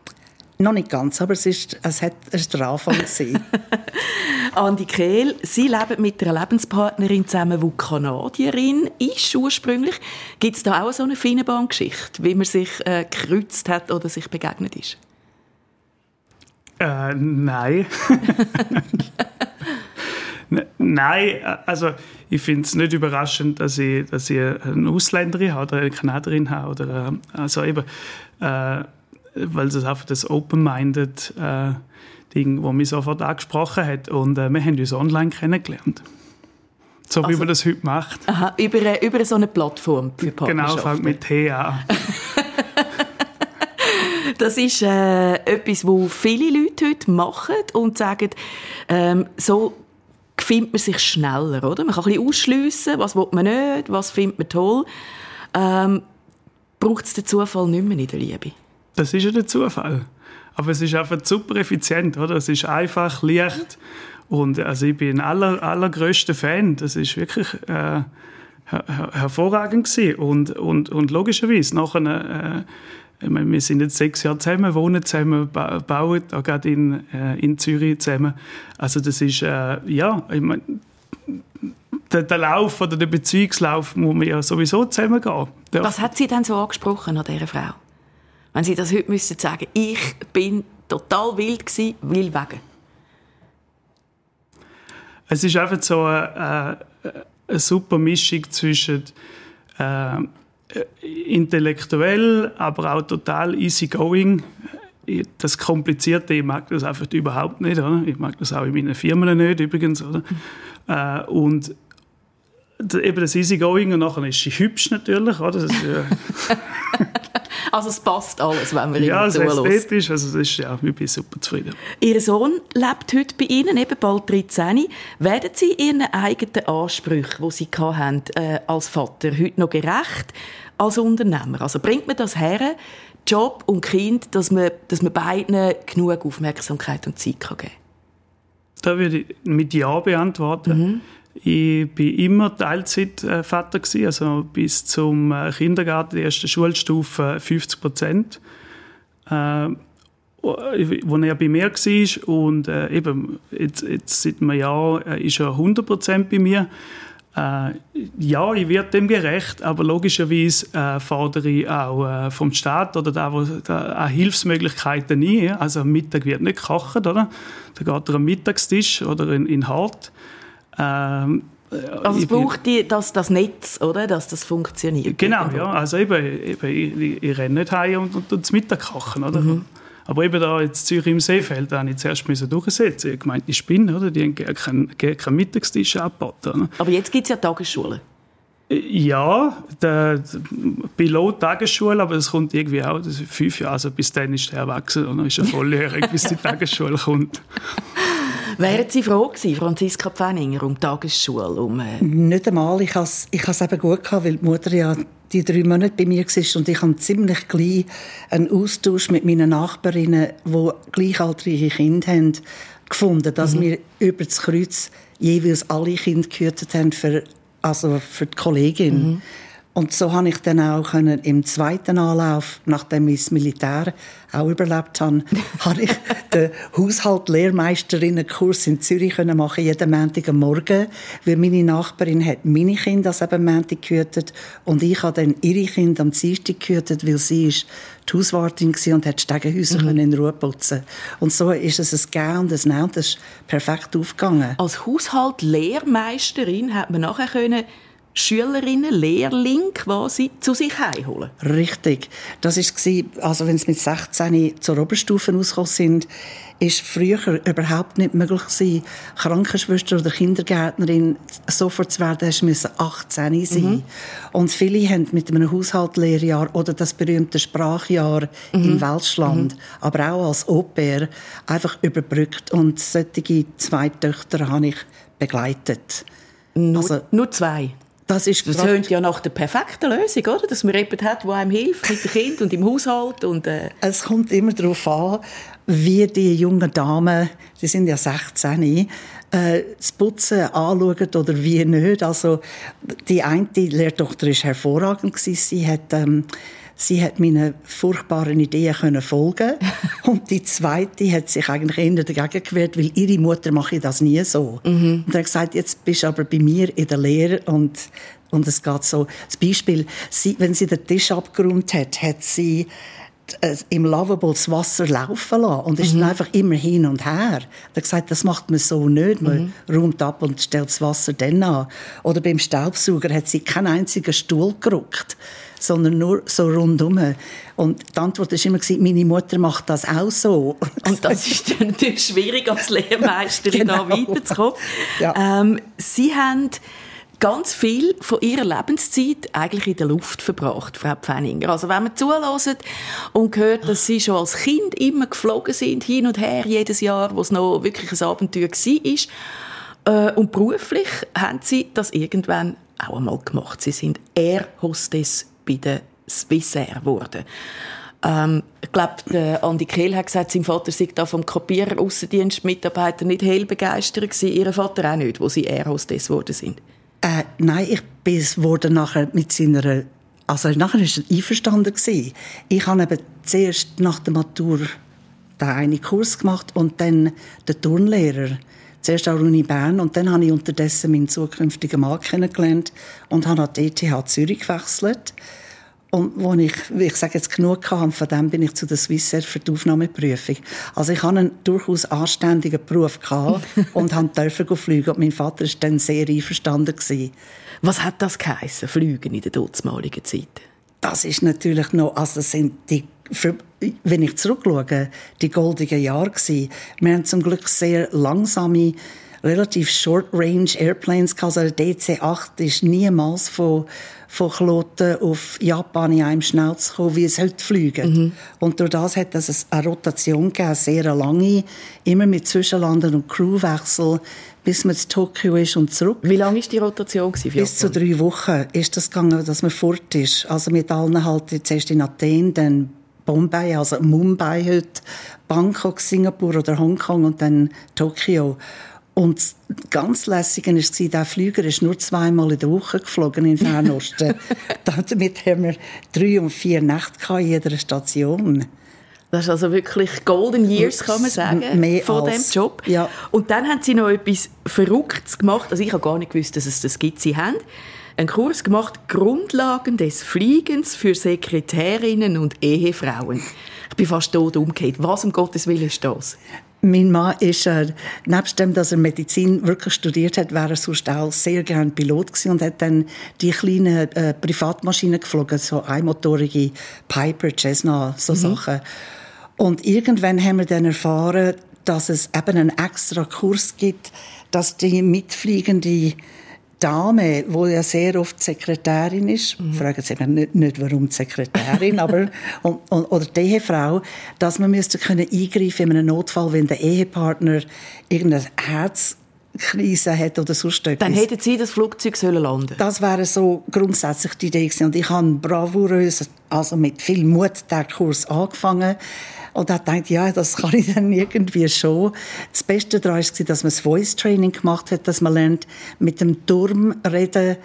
Noch nicht ganz, aber es, ist, es hat ein Anfang Andi Kehl, Sie leben mit einer Lebenspartnerin zusammen, die Kanadierin ist ursprünglich. Gibt es da auch so eine Finnenbahngeschichte, wie man sich äh, gekreuzt hat oder sich begegnet ist? Äh, nein. Nein, also ich finde es nicht überraschend, dass ich, dass ich eine Ausländerin habe oder eine Kanadierin habe. Oder, äh, also eben, äh, weil es einfach das Open-Minded äh, Ding, das mich sofort angesprochen hat. Und äh, wir haben uns online kennengelernt. So also, wie man das heute macht. Aha, über, über so eine Plattform für Genau, fängt mit T an. das ist äh, etwas, was viele Leute heute machen und sagen, ähm, so findet man sich schneller, oder? Man kann ein bisschen ausschliessen, was will man nicht, was findet man toll. Ähm, Braucht es den Zufall nicht mehr in der Liebe? Das ist ja der Zufall. Aber es ist einfach super effizient, oder? Es ist einfach, leicht. Und also ich bin aller, allergrößter Fan. Das ist wirklich äh, her hervorragend gewesen. Und, und, und logischerweise, nachher, äh, meine, wir sind jetzt sechs Jahre zusammen, wohnen zusammen, bauen auch gerade in, äh, in Zürich zusammen. Also das ist, äh, ja, ich meine, der, der, Lauf oder der Beziehungslauf muss man ja sowieso zusammengehen. Was hat Sie denn so angesprochen an dieser Frau? Wenn Sie das heute müssten sagen, ich bin total wild gewesen, wild wegen. Es ist einfach so eine, eine super Mischung zwischen äh, intellektuell, aber auch total easygoing. Das Komplizierte, ich mag das einfach überhaupt nicht. Oder? Ich mag das auch in meinen Firmen nicht übrigens. Oder? Äh, und eben das Easygoing und nachher ist sie hübsch natürlich. Oder? Ist, äh Also es passt alles, wenn wir Ja, es ist ästhetisch, also das ist, ja, ich bin super zufrieden. Ihr Sohn lebt heute bei Ihnen, eben bald 13. Werden Sie Ihren eigenen Ansprüchen, die Sie hatten, äh, als Vater, heute noch gerecht als Unternehmer? Also bringt man das her, Job und Kind, dass man, dass man beiden genug Aufmerksamkeit und Zeit geben kann? Da würde ich mit Ja beantworten. Mhm. Ich war immer Teilzeitvater, also bis zum äh, Kindergarten, die erste Schulstufe 50 Prozent. Äh, wo er bei mir war und äh, eben jetzt, jetzt seit einem Jahr äh, ist er 100 Prozent bei mir. Äh, ja, ich werde dem gerecht, aber logischerweise äh, fordere ich auch äh, vom Staat oder da, wo, da, Hilfsmöglichkeiten ein. Also am Mittag wird nicht gekocht, oder? Da geht er am Mittagstisch oder in, in Hart. Ähm, also es braucht die, das, das Netz, oder? Dass das funktioniert. Genau, ja. Also eben, eben ich, ich, renne nicht heim und, und, und Mittag kochen, oder? Mhm. Aber eben da jetzt Zürich im Seefeld, da habe ich zuerst müssen durchsetzen. Ich gemeint, die Spinnen, oder? Die haben gar keinen, gar keinen Mittagstisch angeboten. Aber jetzt gibt es ja Tagesschulen. Ja, der Pilot Tagesschule, aber das kommt irgendwie auch das fünf Jahre. Also bis dann ist er erwachsen und dann ist er volljährig, bis die Tagesschule kommt. Wären Sie froh gewesen, Franziska Pfenninger, um die Tagesschule? Um, äh Nicht einmal. Ich habe es eben gut gehabt, weil die Mutter ja die drei Monate bei mir war und ich habe ziemlich gleich einen Austausch mit meinen Nachbarinnen, die gleichaltrige Kinder haben, gefunden, dass mhm. wir über das Kreuz jeweils alle Kinder gehütet haben für also für die Kollegin. Mhm. Und so habe ich dann auch können, im zweiten Anlauf, nachdem ich das Militär auch überlebt habe, habe ich den Haushalt-Lehrmeisterinnen-Kurs in Zürich können machen jeden Montag am Morgen, weil meine Nachbarin hat meine Kinder als eben Montag gehütet und ich habe dann ihre Kinder am Dienstag gehütet, weil sie ist die Hauswartin war und hat Stegenhäuser mhm. in Ruhe putzen Und so ist es ein Gehen und ein Nehmen, das ist perfekt aufgegangen. Als Haushalt-Lehrmeisterin hat man nachher können Schülerinnen, Lehrlinge quasi zu sich heimholen. Richtig. Das war, also wenn sie mit 16 zur Oberstufe ausgekommen sind, ist früher überhaupt nicht möglich gewesen, Krankenschwester oder Kindergärtnerin sofort zu werden, hast müssen 18 sein. Mhm. Und viele haben mit einem Haushaltlehrjahr oder das berühmte Sprachjahr mhm. im Welschland, mhm. aber auch als Au-pair, einfach überbrückt. Und solche zwei Töchter habe ich begleitet. Nur, also, nur zwei? Das, ist das tönt ja nach der perfekten Lösung, oder? Dass man jemanden hat, der einem hilft mit dem Kind und im Haushalt. Und, äh. Es kommt immer darauf an, wie die jungen Damen, die sind ja 16, äh, das Putzen anschauen oder wie nicht. Also die eine Lehrtochter war hervorragend. Sie hat... Ähm, Sie hat meinen furchtbaren Ideen können folgen und die zweite hat sich eigentlich eher dagegen gewehrt, weil ihre Mutter mache das nie so. Mhm. Und hat gesagt, jetzt bist du aber bei mir in der Lehre und und es geht so. Das Beispiel, sie, wenn sie den Tisch abgeräumt hat, hat sie äh, im Lavabo das Wasser laufen lassen und ist mhm. dann einfach immer hin und her. Er gesagt, das macht man so nicht. Man mhm. räumt ab und stellt das Wasser dann an. Oder beim Staubsauger hat sie keinen einzigen Stuhl gerückt, sondern nur so rundum. Und die Antwort war immer, meine Mutter macht das auch so. Und das ist dann natürlich schwierig als Lehrmeisterin genau. da weiterzukommen. Ja. Ähm, sie haben ganz viel von ihrer Lebenszeit eigentlich in der Luft verbracht, Frau Pfenninger. Also wenn man zulässt und hört, dass sie schon als Kind immer geflogen sind, hin und her, jedes Jahr, wo es noch wirklich ein Abenteuer war. Äh, und beruflich haben sie das irgendwann auch einmal gemacht. Sie sind Air Hostess bei der Swissair geworden. Ähm, ich glaube, Andi Kehl hat gesagt, sein Vater sei da vom Kopierer Aussendienstmitarbeiter nicht hell begeistert gewesen. Ihr Vater auch nicht, wo sie Air Hostess geworden sind. Äh, nein, ich bin wurde nachher mit seiner, also nachher ist er einverstanden gewesen. Ich habe eben zuerst nach der Matur den einen Kurs gemacht und dann den Turnlehrer. Zuerst an der Uni Bern und dann habe ich unterdessen meinen zukünftigen Mann kennengelernt und habe an die ETH Zürich gewechselt. Und wo ich, ich sage jetzt genug hatte, von dem bin ich zu der Swissair für die Aufnahmeprüfung. Also ich hatte einen durchaus anständigen Beruf und durfte fliegen. Und mein Vater war dann sehr einverstanden. Gewesen. Was hat das geheissen, Fliegen in der damaligen Zeit? Das ist natürlich noch, also das sind die, für, wenn ich zurückschaue, die goldenen Jahre gewesen. Wir haben zum Glück sehr langsame relativ Short-Range Airplanes Also der DC-8 ist niemals von, von Kloten auf Japan in einem Schnauz gekommen, wie es heute fliegen. Mhm. Und durch das hat es eine Rotation gegeben, sehr lange, immer mit Zwischenlanden und Crewwechsel, bis man zu Tokio ist und zurück. Wie lange ist die Rotation für Bis zu drei Wochen ist das gegangen, dass man fort ist. Also mit allen halt zuerst in Athen, dann Bombay, also Mumbai heute, Bangkok, Singapur oder Hongkong und dann Tokio. Und ganz lässig war, der Flüger ist nur zweimal in der Woche geflogen in Fernosten. Damit haben wir drei und vier Nächte in jeder Station. Das ist also wirklich Golden Years, kann man sagen, Mehr von diesem Job. Ja. Und dann haben sie noch etwas Verrücktes gemacht. Also ich habe gar nicht gewusst, dass es das gibt. Sie haben einen Kurs gemacht, Grundlagen des Fliegens für Sekretärinnen und Ehefrauen. Ich bin fast tot umgekehrt. Was um Gottes Willen ist das? Mein Mann ist, äh, nebst dem, dass er Medizin wirklich studiert hat, war er sonst auch sehr gern Pilot gewesen und hat dann die kleinen äh, Privatmaschinen geflogen, so einmotorige Piper, Cessna, so mhm. Sachen. Und irgendwann haben wir dann erfahren, dass es eben einen extra Kurs gibt, dass die mitfliegende Dame, die ja sehr oft Sekretärin ist, mhm. fragen Sie mich nicht, nicht warum Sekretärin, aber, und, und, oder die Ehefrau, dass man müsste können eingreifen in einem Notfall, wenn der Ehepartner irgendeine Herzkrise hat oder sonst etwas. Dann hätten Sie das Flugzeug sollen landen Das wäre so grundsätzlich die Idee gewesen. Und ich habe bravourös, also mit viel Mut, den Kurs angefangen und hat gedacht, ja, das kann ich dann irgendwie schon. Das Beste daran war, dass man das Voice Training gemacht hat, dass man lernt, mit dem Turm reden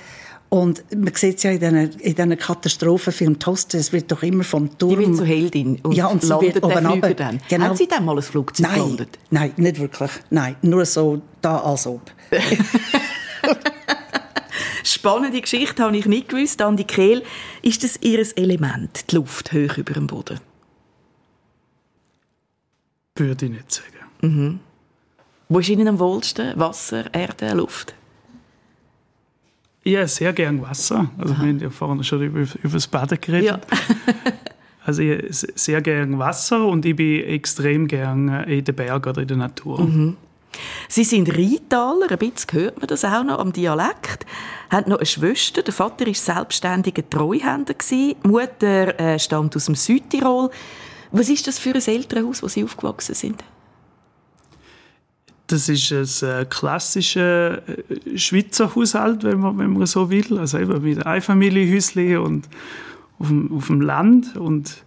und man sieht es ja in diesen, in diesen Katastrophenfilmen, Toste, es wird doch immer vom Turm... Die wird zur Heldin und, ja, und landet wird oben runter. dann. Genau. Haben Sie dann mal ein Flugzeug nein, gelandet? Nein, nicht wirklich. Nein, nur so da als ob. Spannende Geschichte habe ich nicht gewusst. Andi Kehl, ist das Ihr Element, die Luft hoch über dem Boden? Würde ich nicht sagen. Mhm. Wo ist Ihnen am wohlsten? Wasser, Erde, Luft? Ja, sehr gern Wasser. Also wir haben ja vorhin schon über, über das Baden geredet. Ja. also ich sehr gern Wasser und ich bin extrem gern in den Bergen oder in der Natur. Mhm. Sie sind Rheintaler, ein bisschen hört man das auch noch am Dialekt. Haben noch eine Schwester, der Vater war selbstständiger Treuhänder, die Mutter äh, stammt aus dem Südtirol. Was ist das für ein Elternhaus, wo Sie aufgewachsen sind? Das ist ein äh, klassischer äh, Schweizer Haushalt, wenn man, wenn man so will. Also eben mit Einfamilienhäuschen und auf dem, auf dem Land. Und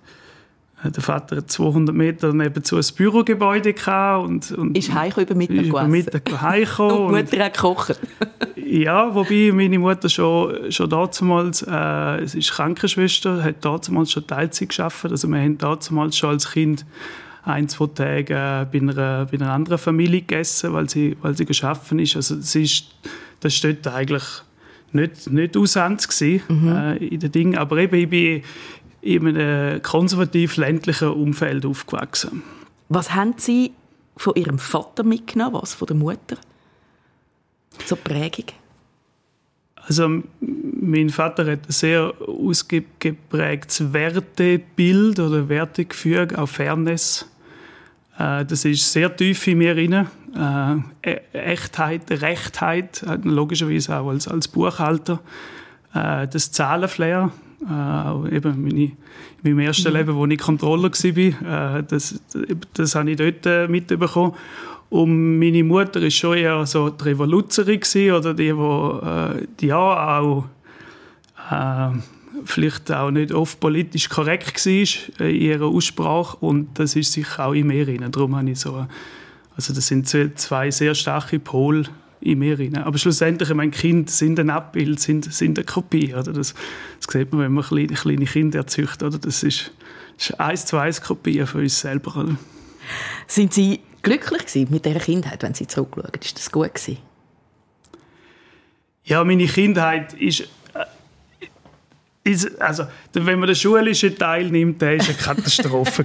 äh, der Vater hat 200 Meter nebenzu ein Bürogebäude gehabt und, und ist heim über Mittag über Mittag und Mutter hat gekocht. ja, wobei meine Mutter schon, schon damals, äh, es ist Krankenschwester, hat damals schon Teilzeit geschafft. Also wir haben damals schon als Kind ein, zwei Tage äh, bei, einer, bei einer anderen Familie gegessen, weil sie, weil sie geschaffen ist. Also sie ist, das steht eigentlich nicht, nicht ausends mhm. äh, in den Dingen. Aber eben, ich bin in einem konservativ-ländlichen Umfeld aufgewachsen. Was haben Sie von Ihrem Vater mitgenommen, was von der Mutter? So Prägung? Also mein Vater hat ein sehr ausgeprägtes Wertebild oder Wertegefüge, auch Fairness. Äh, das ist sehr tief in mir drin. Äh, e-, Echtheit, Rechtheit, äh, logischerweise auch als, als Buchhalter. Das Zahlenflair, eben meine, in meinem ersten mhm. Leben, wo ich Controller war, das, das habe ich dort mitbekommen. Und meine Mutter war schon eher so die Revoluzerin oder die, die, die ja auch vielleicht auch nicht oft politisch korrekt war in ihrer Aussprache und das ist sicher auch in mir drin. Darum habe ich so, also das sind zwei sehr starke Pole in mir drin. Aber schlussendlich, meine Kinder sind ein Abbild, sind, sind eine Kopie. Oder? Das, das sieht man, wenn man kleine, kleine Kinder erzeugt. Oder? Das ist, das ist eins zu eins Kopie von uns selber. Oder? Sind Sie glücklich mit dieser Kindheit, wenn Sie zurückschauen? Ist das gut gewesen? Ja, meine Kindheit ist ist, also, wenn man den schulischen Teil nimmt, der war eine Katastrophe.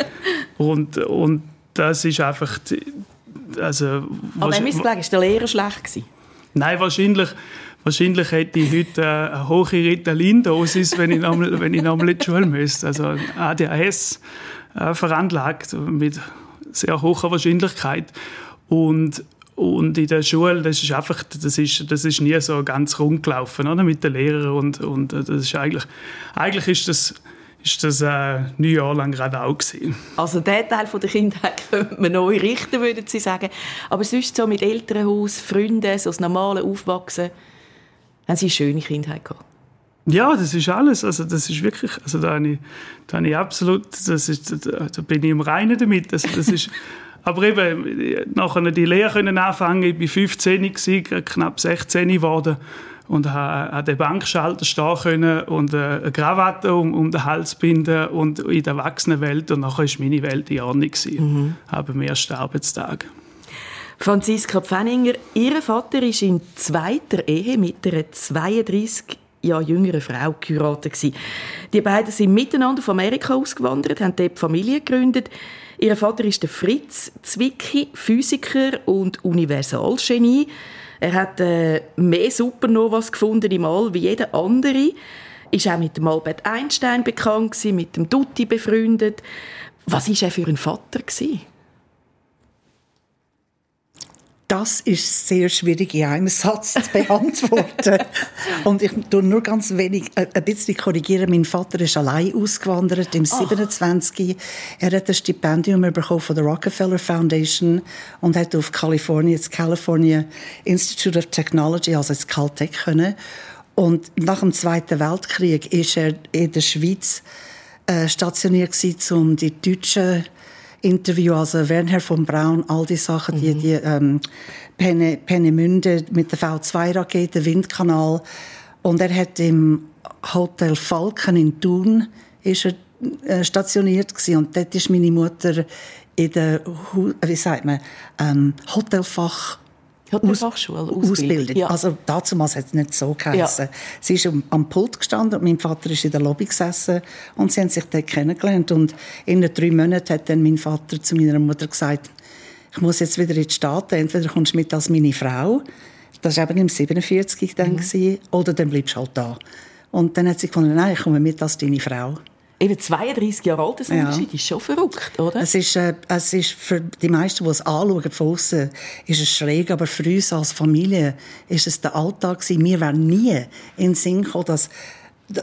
und, und das ist einfach... Also, Aber wenn wir es der Lehrer schlecht gewesen? Nein, wahrscheinlich, wahrscheinlich hätte ich heute eine hohe Ritalin-Dosis, wenn ich nochmal wenn ich noch in die Schule müsste. Also ADHS äh, veranlagt mit sehr hoher Wahrscheinlichkeit. Und und in der Schule, das ist einfach, das ist, das ist nie so ganz rund gelaufen, oder? Mit den Lehrern und, und das ist eigentlich, eigentlich ist das, ist das äh, neun Jahre lang gerade auch gewesen. Also der Teil von der Kindheit könnte man neu richten, würden Sie sagen. Aber sonst so mit Elternhaus, Freunden, so das normale Aufwachsen, haben Sie eine schöne Kindheit gehabt? Ja, das ist alles. Also das ist wirklich, also da habe ich, da habe ich absolut, das ist, da, da bin ich im Reinen damit. Also das ist Aber eben, nachher die Lehre können anfangen. Ich war 15, gewesen, knapp 16 geworden und habe an den Bankschalter stehen können und äh, eine Krawatte um, um den Hals binden und in der Erwachsenenwelt und nachher war meine Welt in Ordnung. Mhm. Aber am ersten Arbeitstag. Franziska Pfenninger, Ihr Vater ist in zweiter Ehe mit einer 32 Jahre jüngeren Frau geheiratet. Die beiden sind miteinander von Amerika ausgewandert, haben dort Familie gegründet. Ihr Vater ist der Fritz Zwicky, Physiker und Universalgenie. Er hat äh, mehr Supernovas gefunden im All wie jeder andere. Ist auch mit dem Albert Einstein bekannt gewesen, mit dem Dutti befreundet. Was ist er für ein Vater gewesen? Das ist sehr schwierig in einem Satz zu beantworten. und ich tue nur ganz wenig, äh, ein bisschen korrigieren. Mein Vater ist allein ausgewandert im 27. Er hat ein Stipendium bekommen von der Rockefeller Foundation und hat auf Kalifornien, das California Institute of Technology, also das Caltech können. Und nach dem Zweiten Weltkrieg ist er in der Schweiz äh, stationiert gewesen, um die deutschen Interview, also Werner von Braun, all die Sachen, mhm. die, die ähm, Penne, Pennemünde mit der V2-Rakete, Windkanal. Und er hat im Hotel Falken in Thun ist er, äh, stationiert gewesen. und dort ist meine Mutter in der, wie sagt man, ähm, Hotelfach Hotelfachschule, Ausbildung. Ausbildung. Ja. Also damals hat es nicht so geheißen. Ja. Sie ist am Pult gestanden und mein Vater ist in der Lobby gesessen und sie haben sich dort kennengelernt und in drei Monaten hat dann mein Vater zu meiner Mutter gesagt, ich muss jetzt wieder in die Staaten, entweder kommst du mit als meine Frau, das war eben im 47 dann, mhm. oder dann bleibst du halt da. Und dann hat sie gefunden, nein, ich komme mit als deine Frau. Eben 32 Jahre alt, das ja. ist schon verrückt, oder? Es ist, äh, es ist für die meisten, die es anschauen, von außen, ist es schräg, aber für uns als Familie ist es der Alltag gewesen. Wir wären nie in den Sinn gekommen, dass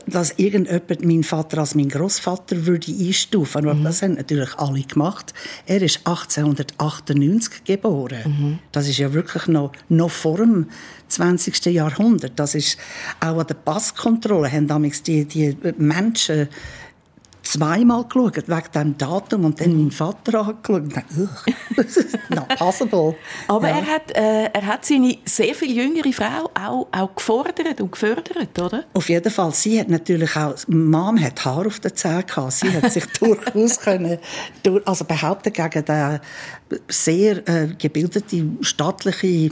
dass irgendjemand meinen Vater als mein Großvater würde einstufen. Mhm. Das haben natürlich alle gemacht. Er ist 1898 geboren. Mhm. Das ist ja wirklich noch, noch vor dem 20. Jahrhundert. Das ist auch an der Passkontrolle haben damals die, die Menschen zweimal geschaut, wegen diesem Datum, und dann meinen Vater angeschaut und dachte, not possible. Aber ja. er, hat, äh, er hat seine sehr viel jüngere Frau auch, auch gefordert und gefördert, oder? Auf jeden Fall. Sie hat natürlich auch, Mom hat Haar auf den Zähnen gehabt. Sie hat sich durchaus können, durch, also behaupten gegen den sehr äh, gebildete, stattliche,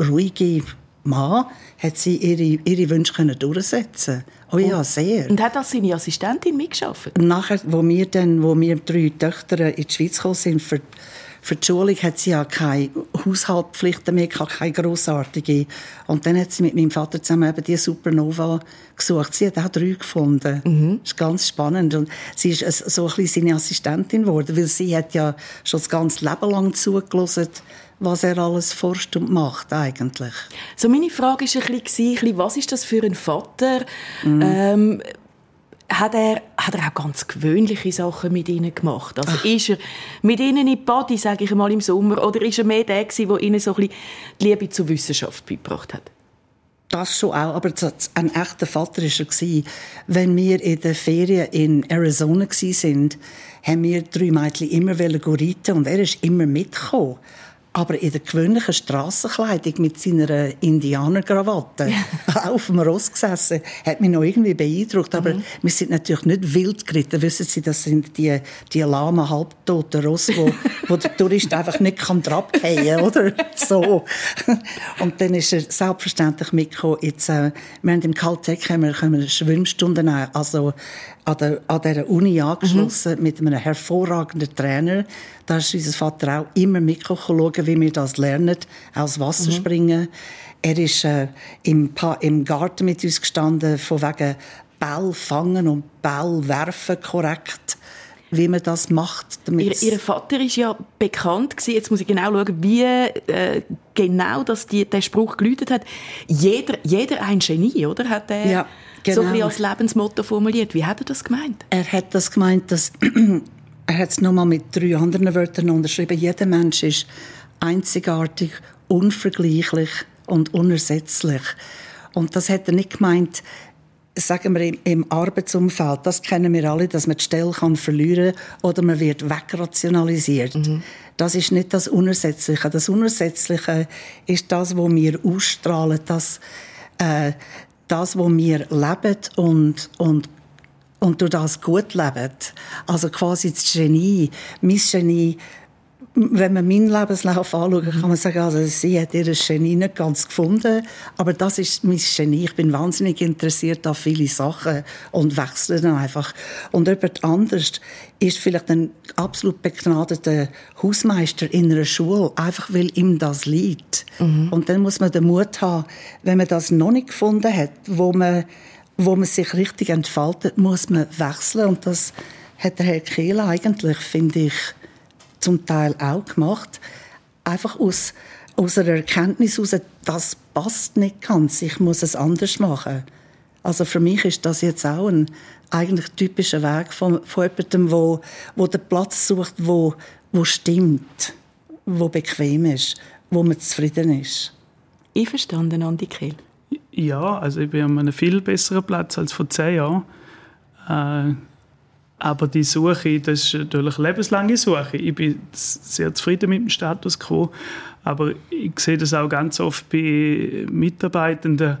ruhige Mann hat sie ihre, ihre Wünsche können durchsetzen Oh ja, sehr. Und hat als seine Assistentin mitgearbeitet? Nachher, wo wir dann, wo wir drei Töchter in die Schweiz gekommen sind, für, für die Schulung hat sie ja keine Haushaltspflichten mehr keine grossartige. Und dann hat sie mit meinem Vater zusammen eben die Supernova gesucht. Sie hat auch drei gefunden. Mhm. Das ist ganz spannend. Und sie ist so ein bisschen seine Assistentin geworden, weil sie hat ja schon das ganze Leben lang zugelassen, was er alles forscht und macht eigentlich. So meine Frage ist ein bisschen, was ist das für ein Vater? Mhm. Ähm, hat er, hat er auch ganz gewöhnliche Sachen mit ihnen gemacht? Also Ach. ist er mit ihnen in die Body, sage ich mal, im Sommer, oder ist er mehr der gewesen, der ihnen so ein bisschen die Liebe zur Wissenschaft beigebracht hat? Das schon auch, aber ein echter Vater war er. Wenn wir in den Ferien in Arizona waren, haben wir drei Mädchen immer reiten und er ist immer mitgekommen. Aber in der gewöhnlichen Strassenkleidung mit seiner Indianerkrawatte auf dem Ross gesessen, hat mich noch irgendwie beeindruckt. Aber mhm. wir sind natürlich nicht wild geritten. Wissen Sie, das sind die, die lahmen, halbtoten Ross, wo, wo der Tourist einfach nicht kann kann, oder? So. Und dann ist er selbstverständlich mitgekommen. Jetzt, äh, wir haben im Caltech haben wir, können wir Schwimmstunden nehmen. Also, an, der, an dieser Uni angeschlossen mhm. mit einem hervorragenden Trainer. Da ist unser Vater auch immer mitgekommen, wie wir das lernen, aus Wasser mhm. springen. Er ist äh, im, im Garten mit uns gestanden, von wegen Ball fangen und Ball werfen korrekt wie man das macht. Ihr, ihr, Vater ist ja bekannt gewesen. Jetzt muss ich genau schauen, wie äh, genau das die, der Spruch geläutet hat. Jeder, jeder ein Genie, oder? Hat er ja, genau. so ein als Lebensmotto formuliert. Wie hat er das gemeint? Er hat das gemeint, dass er hat es nochmal mit drei anderen Wörtern unterschrieben. Jeder Mensch ist einzigartig, unvergleichlich und unersetzlich. Und das hat er nicht gemeint, sagen wir im, im Arbeitsumfeld, das kennen wir alle, dass man die Stelle kann verlieren oder man wird wegrationalisiert. Mhm. Das ist nicht das Unersetzliche. Das Unersetzliche ist das, was wir ausstrahlen, das, äh, das, was wir leben und, und und durch das gut leben. Also quasi das Genie, mein Genie wenn man meinen Lebenslauf anschaut, kann man sagen, also sie hat ihr Genie nicht ganz gefunden, aber das ist mein Genie. Ich bin wahnsinnig interessiert an viele Sachen und wechsle dann einfach. Und jemand anders ist vielleicht ein absolut begnadeter Hausmeister in einer Schule, einfach weil ihm das liegt. Mhm. Und dann muss man den Mut haben, wenn man das noch nicht gefunden hat, wo man, wo man sich richtig entfaltet, muss man wechseln. Und das hat der Herr Kehl eigentlich, finde ich, zum Teil auch gemacht. Einfach aus, aus einer Erkenntnis heraus, das passt nicht ganz, ich muss es anders machen. Also für mich ist das jetzt auch ein eigentlich typischer Weg von, von jemandem, wo, wo den Platz sucht, wo, wo stimmt, wo bequem ist, wo man zufrieden ist. Einverstanden, Andi Kehl? Ja, also ich bin an einem viel besseren Platz als vor zehn Jahren. Äh, aber die Suche, das ist natürlich eine lebenslange Suche. Ich bin sehr zufrieden mit dem Status quo, aber ich sehe das auch ganz oft bei Mitarbeitenden,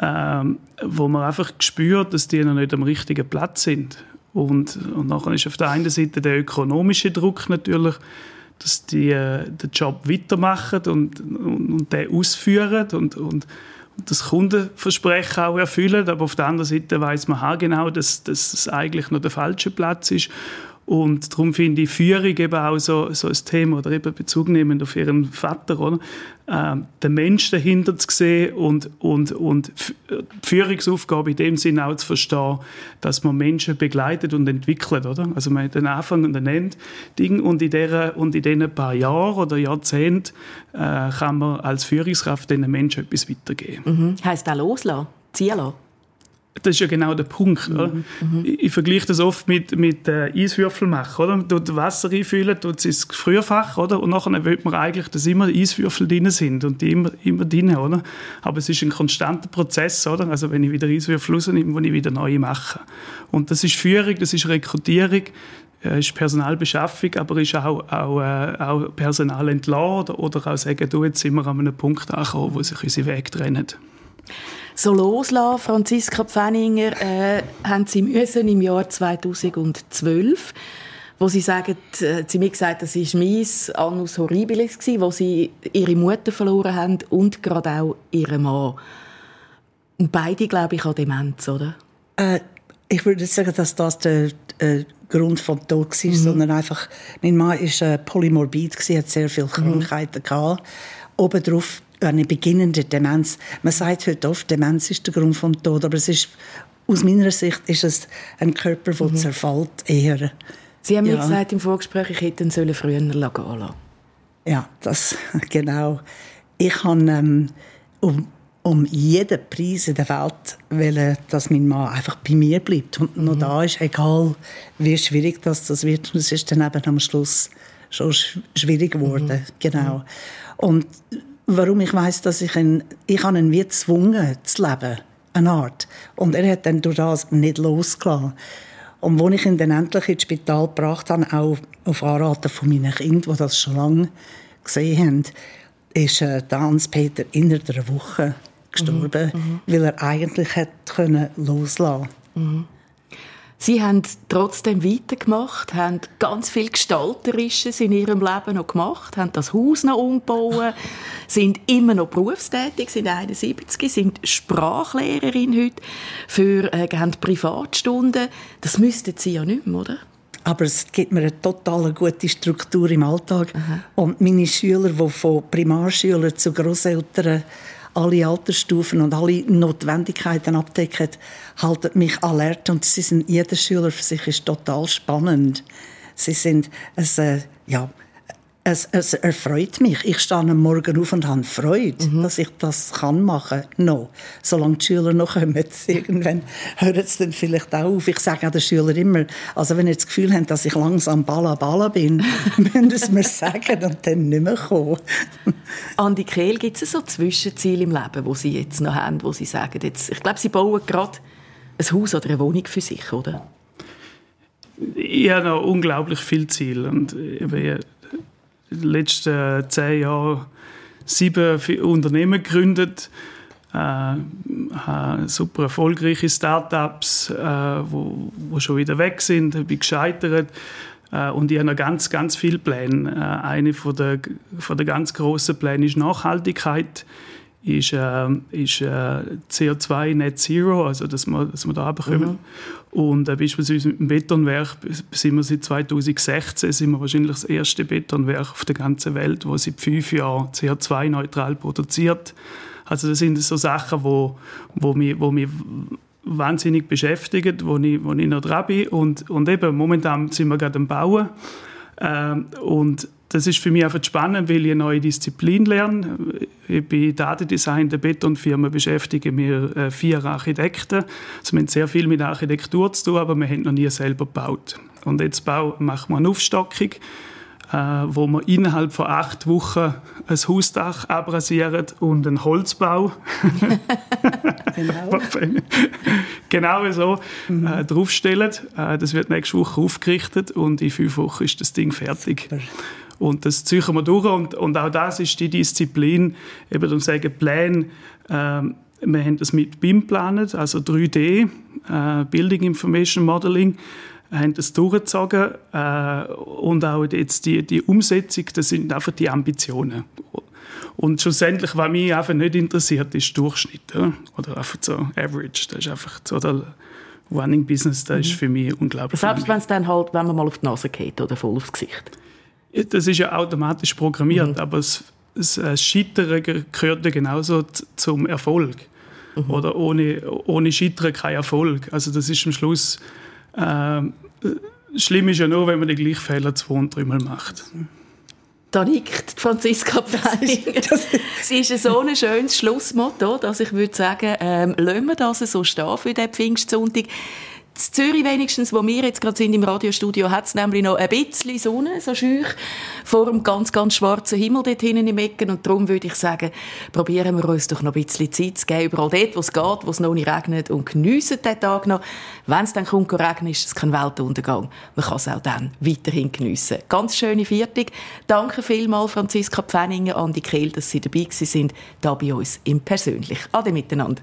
ähm, wo man einfach spürt, dass die noch nicht am richtigen Platz sind. Und, und nachher ist auf der einen Seite der ökonomische Druck natürlich, dass die äh, den Job weitermachen und, und, und den ausführen und, und das Kundenversprechen auch erfüllen. Aber auf der anderen Seite weiß man genau, dass, dass es eigentlich noch der falsche Platz ist. Und darum finde ich Führung eben auch so, so ein Thema, oder eben Bezug nehmend auf ihren Vater, oder? Ähm, den Mensch dahinter zu sehen und, und, und die Führungsaufgabe in dem Sinne auch zu verstehen, dass man Menschen begleitet und entwickelt, oder? Also man hat den Anfang und in, der, und in diesen paar Jahren oder Jahrzehnten äh, kann man als Führungskraft diesen Menschen etwas weitergeben. Mhm. Heißt auch loslassen, ziehen lassen? Das ist ja genau der Punkt. Mhm. Mhm. Ich, ich, vergleiche das oft mit, mit äh, Eiswürfel machen. Oder? Man tut Wasser einfüllen, tut es ins Gefrierfach, oder? und nachher will man eigentlich, dass immer Eiswürfel drin sind und die immer, immer drin. Oder? Aber es ist ein konstanter Prozess. Oder? Also wenn ich wieder Eiswürfel rausnehme, muss ich wieder neue machen. Und das ist Führung, das ist Rekrutierung, äh, ist Personalbeschaffung, aber ist auch, auch, äh, auch Personal entladen oder, oder auch sagen, du, jetzt sind wir an einem Punkt angekommen, wo sich unsere Wege trennen so loslassen. Franziska Pfenninger äh, haben sie müssen im Jahr 2012 wo sie sagen, äh, sie mir gesagt, das ist mein Annus Horribilis gewesen, wo sie ihre Mutter verloren haben und gerade auch ihren Mann. Und beide, glaube ich, an Demenz, oder? Äh, ich würde nicht sagen, dass das der äh, Grund vom Tod war, mhm. sondern einfach, mein Mann war äh, polymorbid, gewesen, hat sehr viele mhm. Krankheiten mhm. gehabt. Obendrauf eine beginnende Demenz. Man sagt heute oft, Demenz ist der Grund vom Tod, aber es ist, aus meiner Sicht ist es ein Körper, der mhm. zerfällt eher. Sie haben ja. mir gesagt im Vorgespräch, ich hätte ihn früher gehen lassen. Ja, das, genau. Ich habe ähm, um, um jeden Preis in der Welt wollen, dass mein Mann einfach bei mir bleibt und mhm. noch da ist, egal wie schwierig das, das wird. Und es ist dann eben am Schluss schon schwierig geworden. Mhm. Genau. Und warum ich weiß, dass ich ihn, ich habe ihn wie gezwungen zu leben, eine Art. Und er hat dann durch das nicht losgelassen. Und als ich ihn dann endlich ins Spital gebracht habe, auch auf Anraten von meinen Kindern, die das schon lange gesehen haben, ist äh, Hans-Peter innerhalb einer Woche gestorben, mhm. mhm. weil er eigentlich hätte loslassen können. Mhm. Sie haben trotzdem weitergemacht, haben ganz viel Gestalterisches in ihrem Leben noch gemacht, haben das Haus noch umgebaut, sind immer noch berufstätig, sind 71, sind Sprachlehrerin heute, für, äh, haben Privatstunden. Das müssten Sie ja nicht mehr, oder? aber es gibt mir eine total gute Struktur im Alltag. Aha. Und meine Schüler, die von Primarschülern zu Großeltern alle Altersstufen und alle Notwendigkeiten abdecken, halten mich alert und sie sind, jeder Schüler für sich ist total spannend. Sie sind, es, äh, ja, es, es erfreut mich. Ich stehe am Morgen auf und habe Freude, mhm. dass ich das kann machen kann. No. Solange die Schüler noch kommen, irgendwann hört es dann vielleicht auch auf. Ich sage auch den Schülern immer, also wenn ihr das Gefühl habt, dass ich langsam balla balla bin, müsst ihr es mir sagen und dann nicht mehr kommen. Andi Kehl, gibt es so Zwischenziele im Leben, wo Sie jetzt noch haben, wo Sie sagen, jetzt, ich glaube, Sie bauen gerade ein Haus oder eine Wohnung für sich, oder? Ich habe noch unglaublich viele Ziele und letzten zehn Jahren sieben Unternehmen gegründet, äh, super erfolgreiche Startups, äh, wo, wo schon wieder weg sind, bin gescheitert äh, und ich habe noch ganz, ganz viele Pläne. Äh, eine von der, von der ganz grossen Pläne ist Nachhaltigkeit ist, äh, ist äh, CO2 Net Zero, also dass wir, dass wir da bekommen. Mhm. Und äh, beispielsweise mit dem Betonwerk sind wir seit 2016 sind wir wahrscheinlich das erste Betonwerk auf der ganzen Welt, das seit fünf Jahren CO2-neutral produziert. Also das sind so Sachen, wo, wo, mich, wo wahnsinnig beschäftigen, wo ich, wo ich noch dran bin. Und, und eben, momentan sind wir gerade am Bauen Ähm, und das ist für mich einfach spannend, weil ich eine neue Disziplin lerne. Ich bin Datendesign der Betonfirma, beschäftige wir äh, vier Architekten. Also wir haben sehr viel mit Architektur zu tun, aber wir haben noch nie selber gebaut. Und jetzt machen wir eine Aufstockung, wo wir innerhalb von acht Wochen ein Hausdach abrasieren und einen Holzbau. genau. genau so mhm. äh, draufstellen. Äh, das wird nächste Woche aufgerichtet und in fünf Wochen ist das Ding fertig. Super. Und das ziehen wir durch und, und auch das ist die Disziplin, eben um sagen, Pläne, ähm, wir haben das mit BIM geplant, also 3D, äh, Building Information Modeling, haben das durchgezogen äh, und auch jetzt die, die Umsetzung, das sind einfach die Ambitionen. Und schlussendlich, was mich einfach nicht interessiert, ist Durchschnitt ja? oder einfach so Average. Das ist einfach so der Running Business, das ist mhm. für mich unglaublich. Selbst wenn es dann halt, wenn man mal auf die Nase geht oder voll aufs Gesicht. Das ist ja automatisch programmiert, mhm. aber das, das Scheitern gehört ja genauso zum Erfolg. Mhm. Oder ohne, ohne Scheitern kein Erfolg. Also das ist am Schluss... Äh, schlimm ist ja nur, wenn man den gleichen Fehler zwei und dreimal macht. Da nickt Franziska Pfeininger. Sie ist so ein schönes Schlussmotto, dass ich würde sagen, ähm, lassen wir das so stehen für den Pfingstsonntag. In Zürich wenigstens, wo wir jetzt gerade sind im Radiostudio, hat es nämlich noch ein bisschen Sonne, so schüch, vor einem ganz, ganz schwarzen Himmel dort hinten im Ecken. Und darum würde ich sagen, probieren wir uns doch noch ein bisschen Zeit zu geben, überall dort, wo es geht, wo es noch nicht regnet und geniessen den Tag noch. Wenn es dann kommt, regnen, ist es kein Weltuntergang. Man kann es auch dann weiterhin geniessen. Ganz schöne Viertig. Danke vielmals, Franziska Pfenninger, Andi Kehl, dass Sie dabei sind, hier bei uns im Persönlich. Ade miteinander.